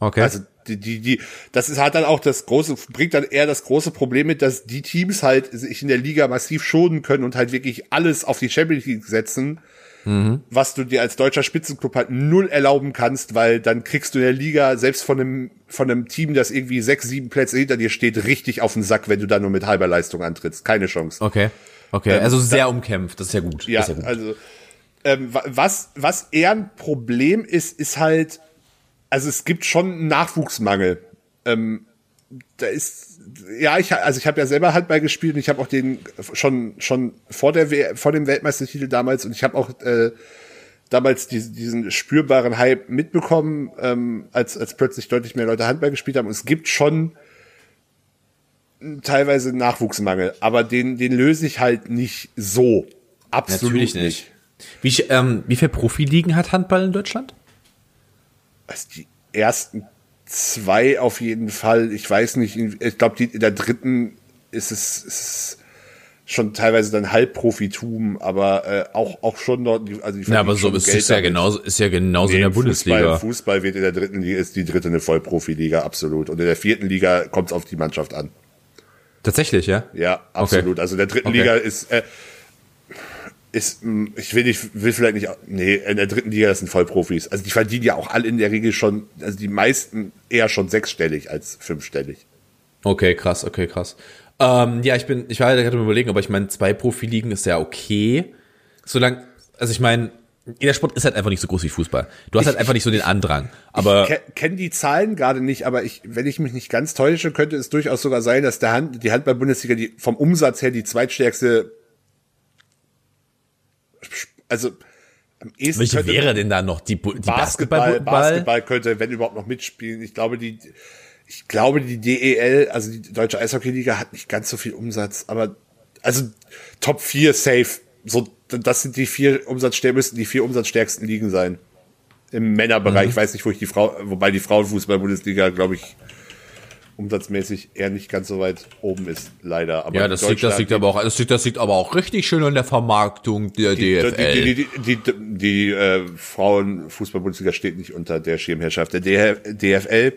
Okay. Also die, die, die, das ist halt dann auch das große, bringt dann eher das große Problem mit, dass die Teams halt sich in der Liga massiv schonen können und halt wirklich alles auf die Champions League setzen, was du dir als deutscher Spitzenclub halt null erlauben kannst, weil dann kriegst du in der Liga selbst von einem, von einem Team, das irgendwie sechs, sieben Plätze hinter dir steht, richtig auf den Sack, wenn du da nur mit halber Leistung antrittst. Keine Chance. okay. Okay. Ähm, also sehr umkämpft. Das ist ja gut. Ja, ist ja gut. also ähm, wa- was was eher ein Problem ist, ist halt, also es gibt schon einen Nachwuchsmangel. Ähm, da ist ja, ich also ich habe ja selber Handball gespielt und ich habe auch den schon schon vor der vor dem Weltmeistertitel damals und ich habe auch äh, damals diesen, diesen spürbaren Hype mitbekommen, ähm, als als plötzlich deutlich mehr Leute Handball gespielt haben. Und es gibt schon teilweise Nachwuchsmangel, aber den den löse ich halt nicht so. Absolut Natürlich nicht. Wie, ähm, wie viele Profiligen hat Handball in Deutschland? Also die ersten zwei auf jeden Fall. Ich weiß nicht, in- ich glaube, in der dritten ist es, ist es schon teilweise dann Halbprofitum, aber äh, auch auch schon dort. Also die Ja, aber so ist Geld es ja genauso, ist ja genauso in Nee, der Bundesliga. Fußball, Fußball wird in der dritten Liga, ist die dritte eine Vollprofiliga, absolut. Und in der vierten Liga kommt es auf die Mannschaft an. Tatsächlich, ja? Ja, absolut. Also in der dritten Okay. Liga ist, äh, ist, mh, ich will nicht, will vielleicht nicht, nee, in der dritten Liga das sind Vollprofis. Also die verdienen ja auch alle in der Regel schon, also die meisten eher schon sechsstellig als fünfstellig. Okay, krass, okay, krass. Ähm, ja, ich bin, ich war gerade überlegen, aber ich meine, zwei Profiligen ist ja okay. Solange, also ich meine, der Sport ist halt einfach nicht so groß wie Fußball. Du hast halt einfach nicht so den Andrang. Aber Ich ke- kenne die Zahlen gerade nicht, aber ich, wenn ich mich nicht ganz täusche, könnte es durchaus sogar sein, dass der Hand, die Handball-Bundesliga die vom Umsatz her die zweitstärkste, also am ehesten welche könnte- wäre denn da noch die, Bu- die Basketball, Basketball? Basketball könnte, wenn überhaupt noch mitspielen. Ich glaube, die, ich glaube, die DEL, also die Deutsche Eishockey-Liga, hat nicht ganz so viel Umsatz, aber, also, Top 4 safe. So, das sind die vier Umsatzstärken, müssten die vier umsatzstärksten Ligen sein. Im Männerbereich, Mhm. ich weiß nicht, wo ich die Frau, wobei die Frauenfußball-Bundesliga, glaube ich, umsatzmäßig eher nicht ganz so weit oben ist, leider. Aber Ja, das liegt, das liegt aber auch, das liegt, das liegt aber auch richtig schön an der Vermarktung der DFL. Die, die, die, die, die äh, Frauenfußball-Bundesliga steht nicht unter der Schirmherrschaft der DF DFL.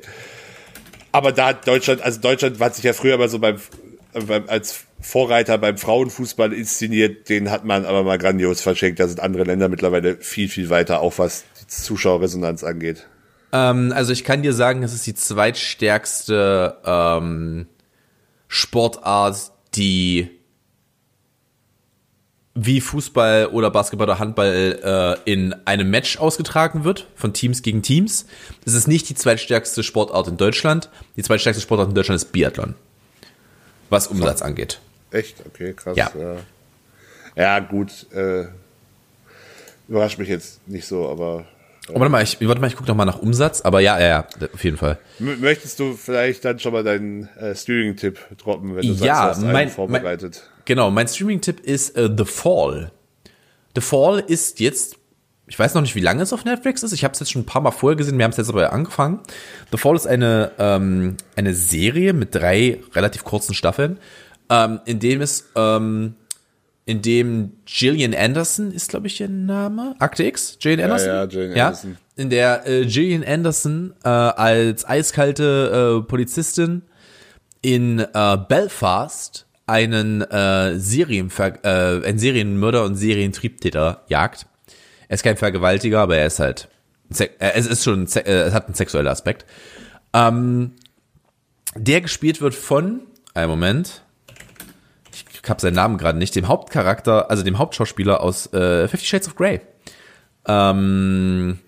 Aber da hat Deutschland, also Deutschland hat sich ja früher mal so beim als Vorreiter beim Frauenfußball inszeniert, den hat man aber mal grandios verschenkt. Da sind andere Länder mittlerweile viel, viel weiter, auch was die Zuschauerresonanz angeht. Ähm, also ich kann dir sagen, es ist die zweitstärkste ähm, Sportart, die wie Fußball oder Basketball oder Handball äh, in einem Match ausgetragen wird, von Teams gegen Teams. Es ist nicht die zweitstärkste Sportart in Deutschland. Die zweitstärkste Sportart in Deutschland ist Biathlon, was Umsatz angeht. Echt? Okay, krass. Ja. Ja, ja gut. Äh, überrascht mich jetzt nicht so, aber Oh, warte mal, ich, warte mal, ich gucke noch mal nach Umsatz, aber ja, ja, ja, auf jeden Fall. M möchtest du vielleicht dann schon mal deinen äh, Streaming-Tipp droppen, wenn du Ja, sagst, du hast mein- vorbereitet? Genau, mein Streaming-Tipp ist äh, The Fall. The Fall ist jetzt, ich weiß noch nicht, wie lange es auf Netflix ist. Ich habe es jetzt schon ein paar Mal vorher gesehen, wir haben es jetzt aber angefangen. The Fall ist eine, ähm, eine Serie mit drei relativ kurzen Staffeln, ähm, in dem es, ähm, in dem Gillian Anderson ist, glaube ich, ihr Name. Akte X? Gillian Anderson? ja, Gillian ja? Anderson. In der äh, Gillian Anderson äh, als eiskalte äh, Polizistin in äh, Belfast einen äh, Serienver äh, einen Serienmörder und Serientriebtäter jagt. Er ist kein Vergewaltiger, aber er ist halt äh, es ist schon äh, es hat einen sexuellen Aspekt. Ähm, der gespielt wird von einen Moment. Ich habe seinen Namen gerade nicht. Dem Hauptcharakter, also dem Hauptschauspieler aus äh, Fifty Shades of Grey. Ähm,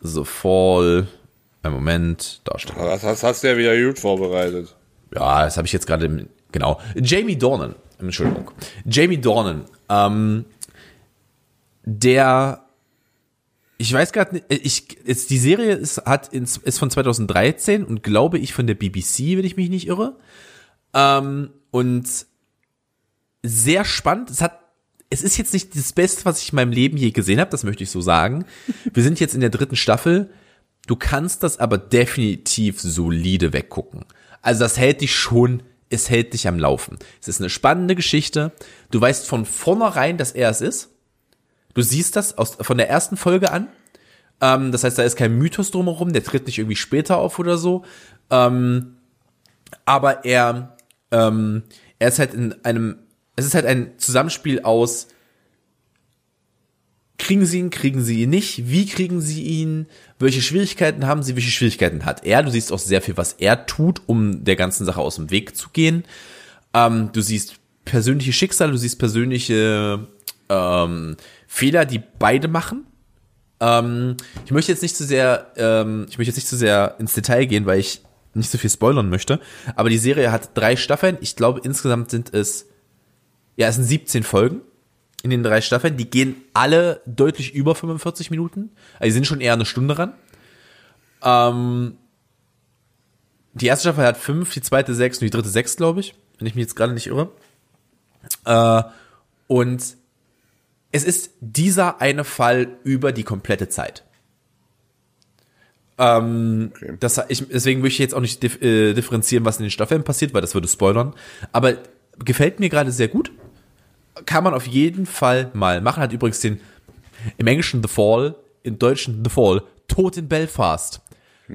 The Fall. Einen Moment. Darsteller. Das hast, hast du ja wieder gut vorbereitet. Ja, das habe ich jetzt gerade genau. Jamie Dornan, Entschuldigung. Jamie Dornan, ähm, der, ich weiß gerade nicht, ich, jetzt die Serie ist, hat ins, ist von 2013 und glaube ich von der BBC, wenn ich mich nicht irre. Ähm, und sehr spannend. Es hat, es ist jetzt nicht das Beste, was ich in meinem Leben je gesehen habe, das möchte ich so sagen. Wir sind jetzt in der dritten Staffel. Du kannst das aber definitiv solide weggucken. Also das hält dich schon, es hält dich am Laufen. Es ist eine spannende Geschichte. Du weißt von vornherein, dass er es ist. Du siehst das aus, von der ersten Folge an. Ähm, das heißt, da ist kein Mythos drumherum, der tritt nicht irgendwie später auf oder so. Ähm, aber er, ähm, er ist halt in einem, es ist halt ein Zusammenspiel aus, kriegen sie ihn, kriegen sie ihn nicht, wie kriegen sie ihn, welche Schwierigkeiten haben sie, welche Schwierigkeiten hat er. Du siehst auch sehr viel, was er tut, um der ganzen Sache aus dem Weg zu gehen. Ähm, du siehst persönliche Schicksale, du siehst persönliche ähm, Fehler, die beide machen. Ähm, ich möchte jetzt nicht zu sehr, ähm, ich möchte jetzt nicht zu sehr ins Detail gehen, weil ich nicht so viel spoilern möchte. Aber die Serie hat drei Staffeln. Ich glaube, insgesamt sind es, ja, es sind 17 Folgen in den drei Staffeln. Die gehen alle deutlich über 45 Minuten. Also die sind schon eher eine Stunde ran. Ähm, die erste Staffel hat fünf, die zweite sechs und die dritte sechs, glaube ich, wenn ich mich jetzt gerade nicht irre. Äh, und es ist dieser eine Fall über die komplette Zeit. Ähm, Okay. das, ich, deswegen möchte ich jetzt auch nicht dif äh, differenzieren, was in den Staffeln passiert, weil das würde spoilern. Aber gefällt mir gerade sehr gut. kann man auf jeden Fall mal machen. Hat übrigens den im Englischen The Fall, im Deutschen The Fall, Tod in Belfast.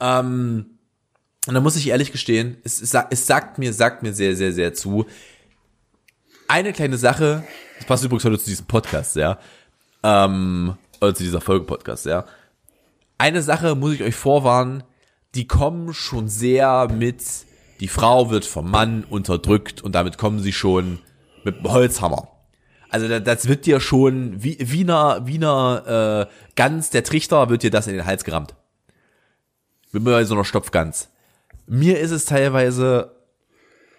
Ähm, und da muss ich ehrlich gestehen, es, es, es sagt mir, sagt mir sehr, sehr, sehr zu. Eine kleine Sache, das passt übrigens heute zu diesem Podcast, ja. Ähm, oder zu dieser Folge Podcast, ja. Eine Sache muss ich euch vorwarnen, die kommen schon sehr mit, die Frau wird vom Mann unterdrückt und damit kommen sie schon mit dem Holzhammer. Also das wird dir schon, wie Wiener, Wiener äh, Gans, der Trichter, wird dir das in den Hals gerammt. Mit so einer Stopfgans. Mir ist es teilweise,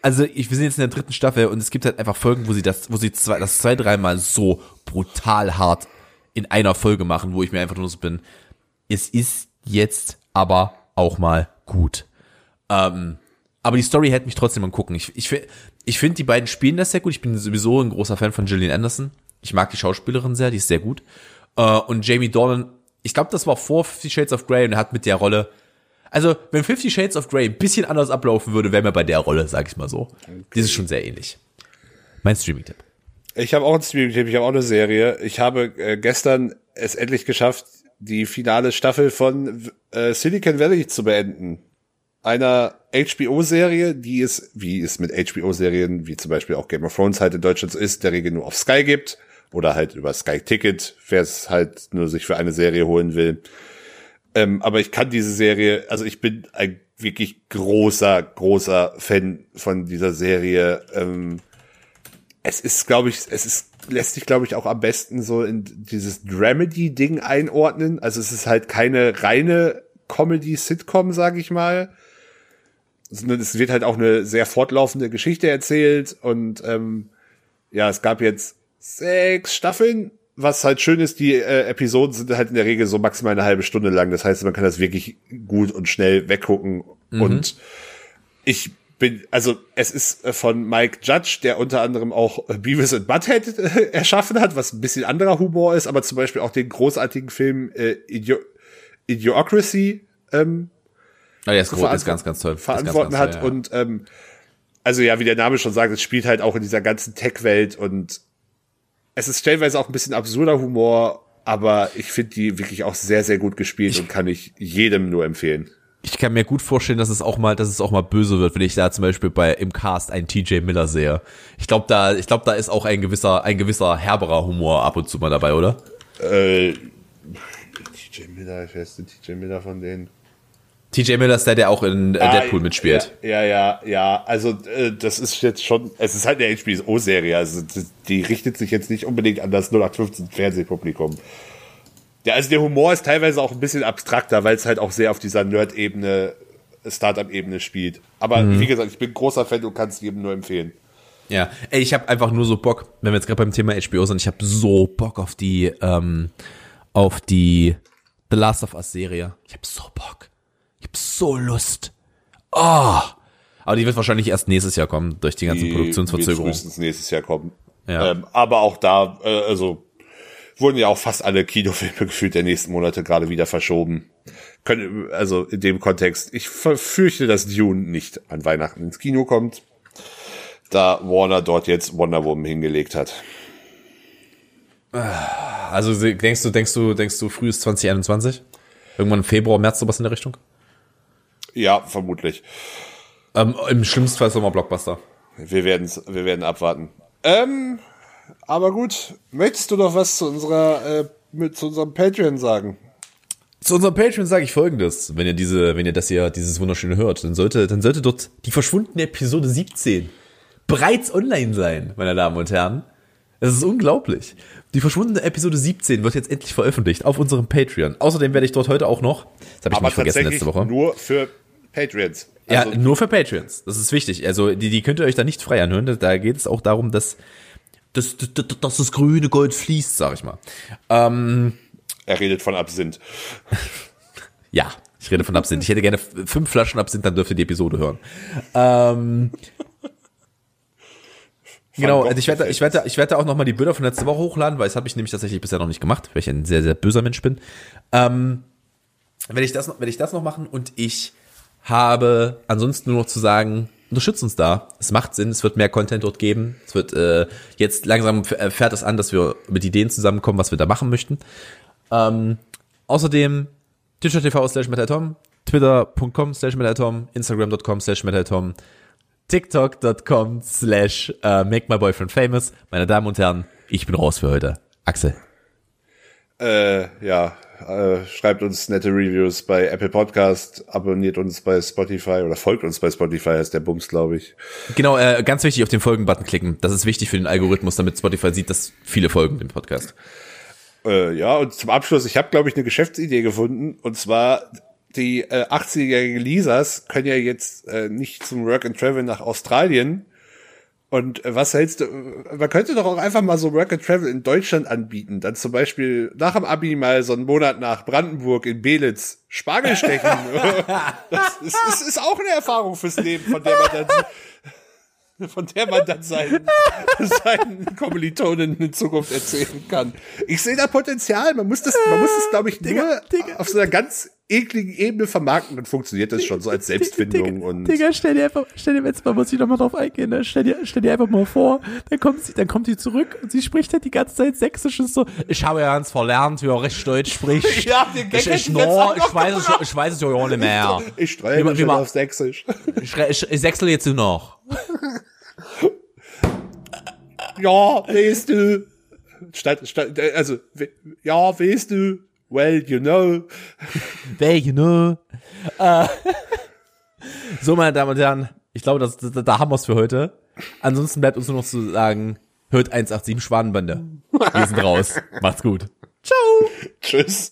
also ich, wir sind jetzt in der dritten Staffel und es gibt halt einfach Folgen, wo sie das, wo sie zwei, das zwei, dreimal so brutal hart in einer Folge machen, wo ich mir einfach nur so bin, es ist jetzt aber auch mal gut. Ähm, aber die Story hält mich trotzdem am gucken. Ich, ich, ich finde, die beiden spielen das sehr gut. Ich bin sowieso ein großer Fan von Gillian Anderson. Ich mag die Schauspielerin sehr, die ist sehr gut. Äh, und Jamie Dornan, ich glaube, das war vor Fifty Shades of Grey und er hat mit der Rolle, also wenn Fifty Shades of Grey ein bisschen anders ablaufen würde, wäre mir bei der Rolle, sag ich mal so. Okay. Die ist schon sehr ähnlich. Mein Streaming-Tipp. Ich habe auch einen Streaming-Tipp, ich habe auch eine Serie. Ich habe äh, gestern es endlich geschafft, die finale Staffel von äh, Silicon Valley zu beenden. Einer HBO-Serie, die es, wie es mit HBO-Serien, wie zum Beispiel auch Game of Thrones halt in Deutschland so ist, der Regel nur auf Sky gibt oder halt über Sky Ticket, wer es halt nur sich für eine Serie holen will. Ähm, aber ich kann diese Serie, also ich bin ein wirklich großer, großer Fan von dieser Serie. Ähm, es ist, glaube ich, es ist lässt sich, glaube ich, auch am besten so in dieses Dramedy-Ding einordnen. Also es ist halt keine reine Comedy-Sitcom, sage ich mal. Sondern es wird halt auch eine sehr fortlaufende Geschichte erzählt. Und ähm, ja, es gab jetzt sechs Staffeln. Was halt schön ist, die äh, Episoden sind halt in der Regel so maximal eine halbe Stunde lang. Das heißt, man kann das wirklich gut und schnell weggucken. Mhm. Und ich bin, also es ist äh, von Mike Judge, der unter anderem auch äh, Beavis and Butthead äh, erschaffen hat, was ein bisschen anderer Humor ist, aber zum Beispiel auch den großartigen Film äh, Idio Idiocracy ähm, oh, ja, ist, groß, ist ganz, ganz toll. Verantworten ganz, ganz toll, hat ja. und ähm, also ja, wie der Name schon sagt, es spielt halt auch in dieser ganzen Tech-Welt und es ist stellenweise auch ein bisschen absurder Humor, aber ich finde die wirklich auch sehr, sehr gut gespielt ich, und kann ich jedem nur empfehlen ich kann mir gut vorstellen, dass es auch mal, dass es auch mal böse wird, wenn ich da zum Beispiel bei im Cast einen TJ Miller sehe. Ich glaube, da, ich glaube, da ist auch ein gewisser, ein gewisser herberer Humor ab und zu mal dabei, oder? Äh, TJ Miller, wer ist denn TJ Miller von denen? TJ Miller ist der, der auch in ah, Deadpool mitspielt. Ja, ja, ja, ja. Also äh, das ist jetzt schon, es ist halt eine HBO-Serie, also die richtet sich jetzt nicht unbedingt an das 0815 Fernsehpublikum. Ja, also der Humor ist teilweise auch ein bisschen abstrakter, weil es halt auch sehr auf dieser Nerd-Ebene, Startup-Ebene spielt. Aber mhm. wie gesagt, ich bin großer Fan und kann es jedem nur empfehlen. Ja, ey, ich habe einfach nur so Bock, wenn wir jetzt gerade beim Thema HBO sind, ich habe so Bock auf die, ähm, auf die The Last of Us Serie. Ich habe so Bock. Ich habe so Lust. Oh. Aber die wird wahrscheinlich erst nächstes Jahr kommen, durch die ganzen Produktionsverzögerungen. Die frühestens nächstes Jahr kommen. Ja. Ähm, aber auch da, äh, also wurden ja auch fast alle Kinofilme gefühlt der nächsten Monate gerade wieder verschoben. Können, also in dem Kontext, ich verfürchte, dass Dune nicht an Weihnachten ins Kino kommt, da Warner dort jetzt Wonder Woman hingelegt hat. Also denkst du, denkst du, denkst du frühes 2021? Irgendwann im Februar, März sowas in der Richtung? Ja, vermutlich. Ähm, Im schlimmsten Fall Sommer Blockbuster. Wir werden wir werden abwarten. Ähm, aber gut, möchtest du noch was zu unserer, äh, mit, zu unserem Patreon sagen? Zu unserem Patreon sage ich folgendes, wenn ihr diese, wenn ihr das hier, dieses wunderschöne hört, dann sollte, dann sollte dort die verschwundene Episode 17 bereits online sein, meine Damen und Herren. Es ist unglaublich. Die verschwundene Episode 17 wird jetzt endlich veröffentlicht auf unserem Patreon. Außerdem werde ich dort heute auch noch, das habe ich nicht vergessen letzte Woche. Nur für Patreons. Also ja, nur für Patreons. Das ist wichtig. Also die, die könnt ihr euch da nicht frei anhören. Da geht es auch darum, dass dass, dass, dass das grüne Gold fließt, sag ich mal. Ähm, er redet von Absinth. ja, ich rede von Absinth. Ich hätte gerne fünf Flaschen Absinth, dann dürft ihr die Episode hören. Ähm, genau, also ich werde, ich werde, ich werde auch noch mal die Bilder von letzter Woche hochladen, weil das habe ich nämlich tatsächlich bisher noch nicht gemacht, weil ich ein sehr, sehr böser Mensch bin. Ähm, werde ich das werde ich das noch machen und ich habe ansonsten nur noch zu sagen, unterstützt uns da. Es macht Sinn, es wird mehr Content dort geben. Es wird äh, jetzt langsam f- fährt es an, dass wir mit Ideen zusammenkommen, was wir da machen möchten. Ähm, außerdem twitch.tv slash metaltom, twitter.com slash metaltom, instagram.com slash metaltom, tiktok.com slash äh, make my boyfriend famous. Meine Damen und Herren, ich bin raus für heute. Axel. Äh, ja, äh, schreibt uns nette Reviews bei Apple Podcast, abonniert uns bei Spotify oder folgt uns bei Spotify, heißt der Bums, glaube ich. Genau, äh, ganz wichtig, auf den Folgen-Button klicken. Das ist wichtig für den Algorithmus, damit Spotify sieht, dass viele folgen dem Podcast. Äh, ja, und zum Abschluss, ich habe, glaube ich, eine Geschäftsidee gefunden. Und zwar, die äh, 80-jährige Lisas können ja jetzt äh, nicht zum Work and Travel nach Australien. Und was hältst du, man könnte doch auch einfach mal so Work and Travel in Deutschland anbieten. Dann zum Beispiel nach dem Abi mal so einen Monat nach Brandenburg in Belitz Spargel stechen. das, ist, das ist auch eine Erfahrung fürs Leben, von der man dann, von der man dann seinen, seinen Kommilitonen in Zukunft erzählen kann. Ich sehe da Potenzial. Man muss das, man muss das, glaube ich, nur Digga. auf so einer ganz ekligen Ebene vermarkten. Dann funktioniert das schon so als Selbstfindung und Digga, stell dir einfach, stell dir jetzt mal, muss ich noch mal drauf eingehen, ne? stell dir, stell dir einfach mal vor, dann kommt sie, dann kommt die zurück und sie spricht halt die ganze Zeit Sächsisch und so, ich habe ja ganz verlernt, wie er recht Deutsch spricht. Ja, den Gag ich, ich, nur, ich weiß es, ich weiß es ja auch nicht mehr. ich streue Wie mich wie man- auf Sächsisch. Ich, ich, ich sechsel jetzt nur noch. Ja, weißt du. Statt, statt, also, ja, weißt du. Well, you know. Well, you know. Äh, so, meine Damen und Herren, ich glaube, das, da, da haben wir's für heute. Ansonsten bleibt uns nur noch zu sagen, hört 187 Schwanenbande. Wir sind raus. Macht's gut. Ciao. Tschüss.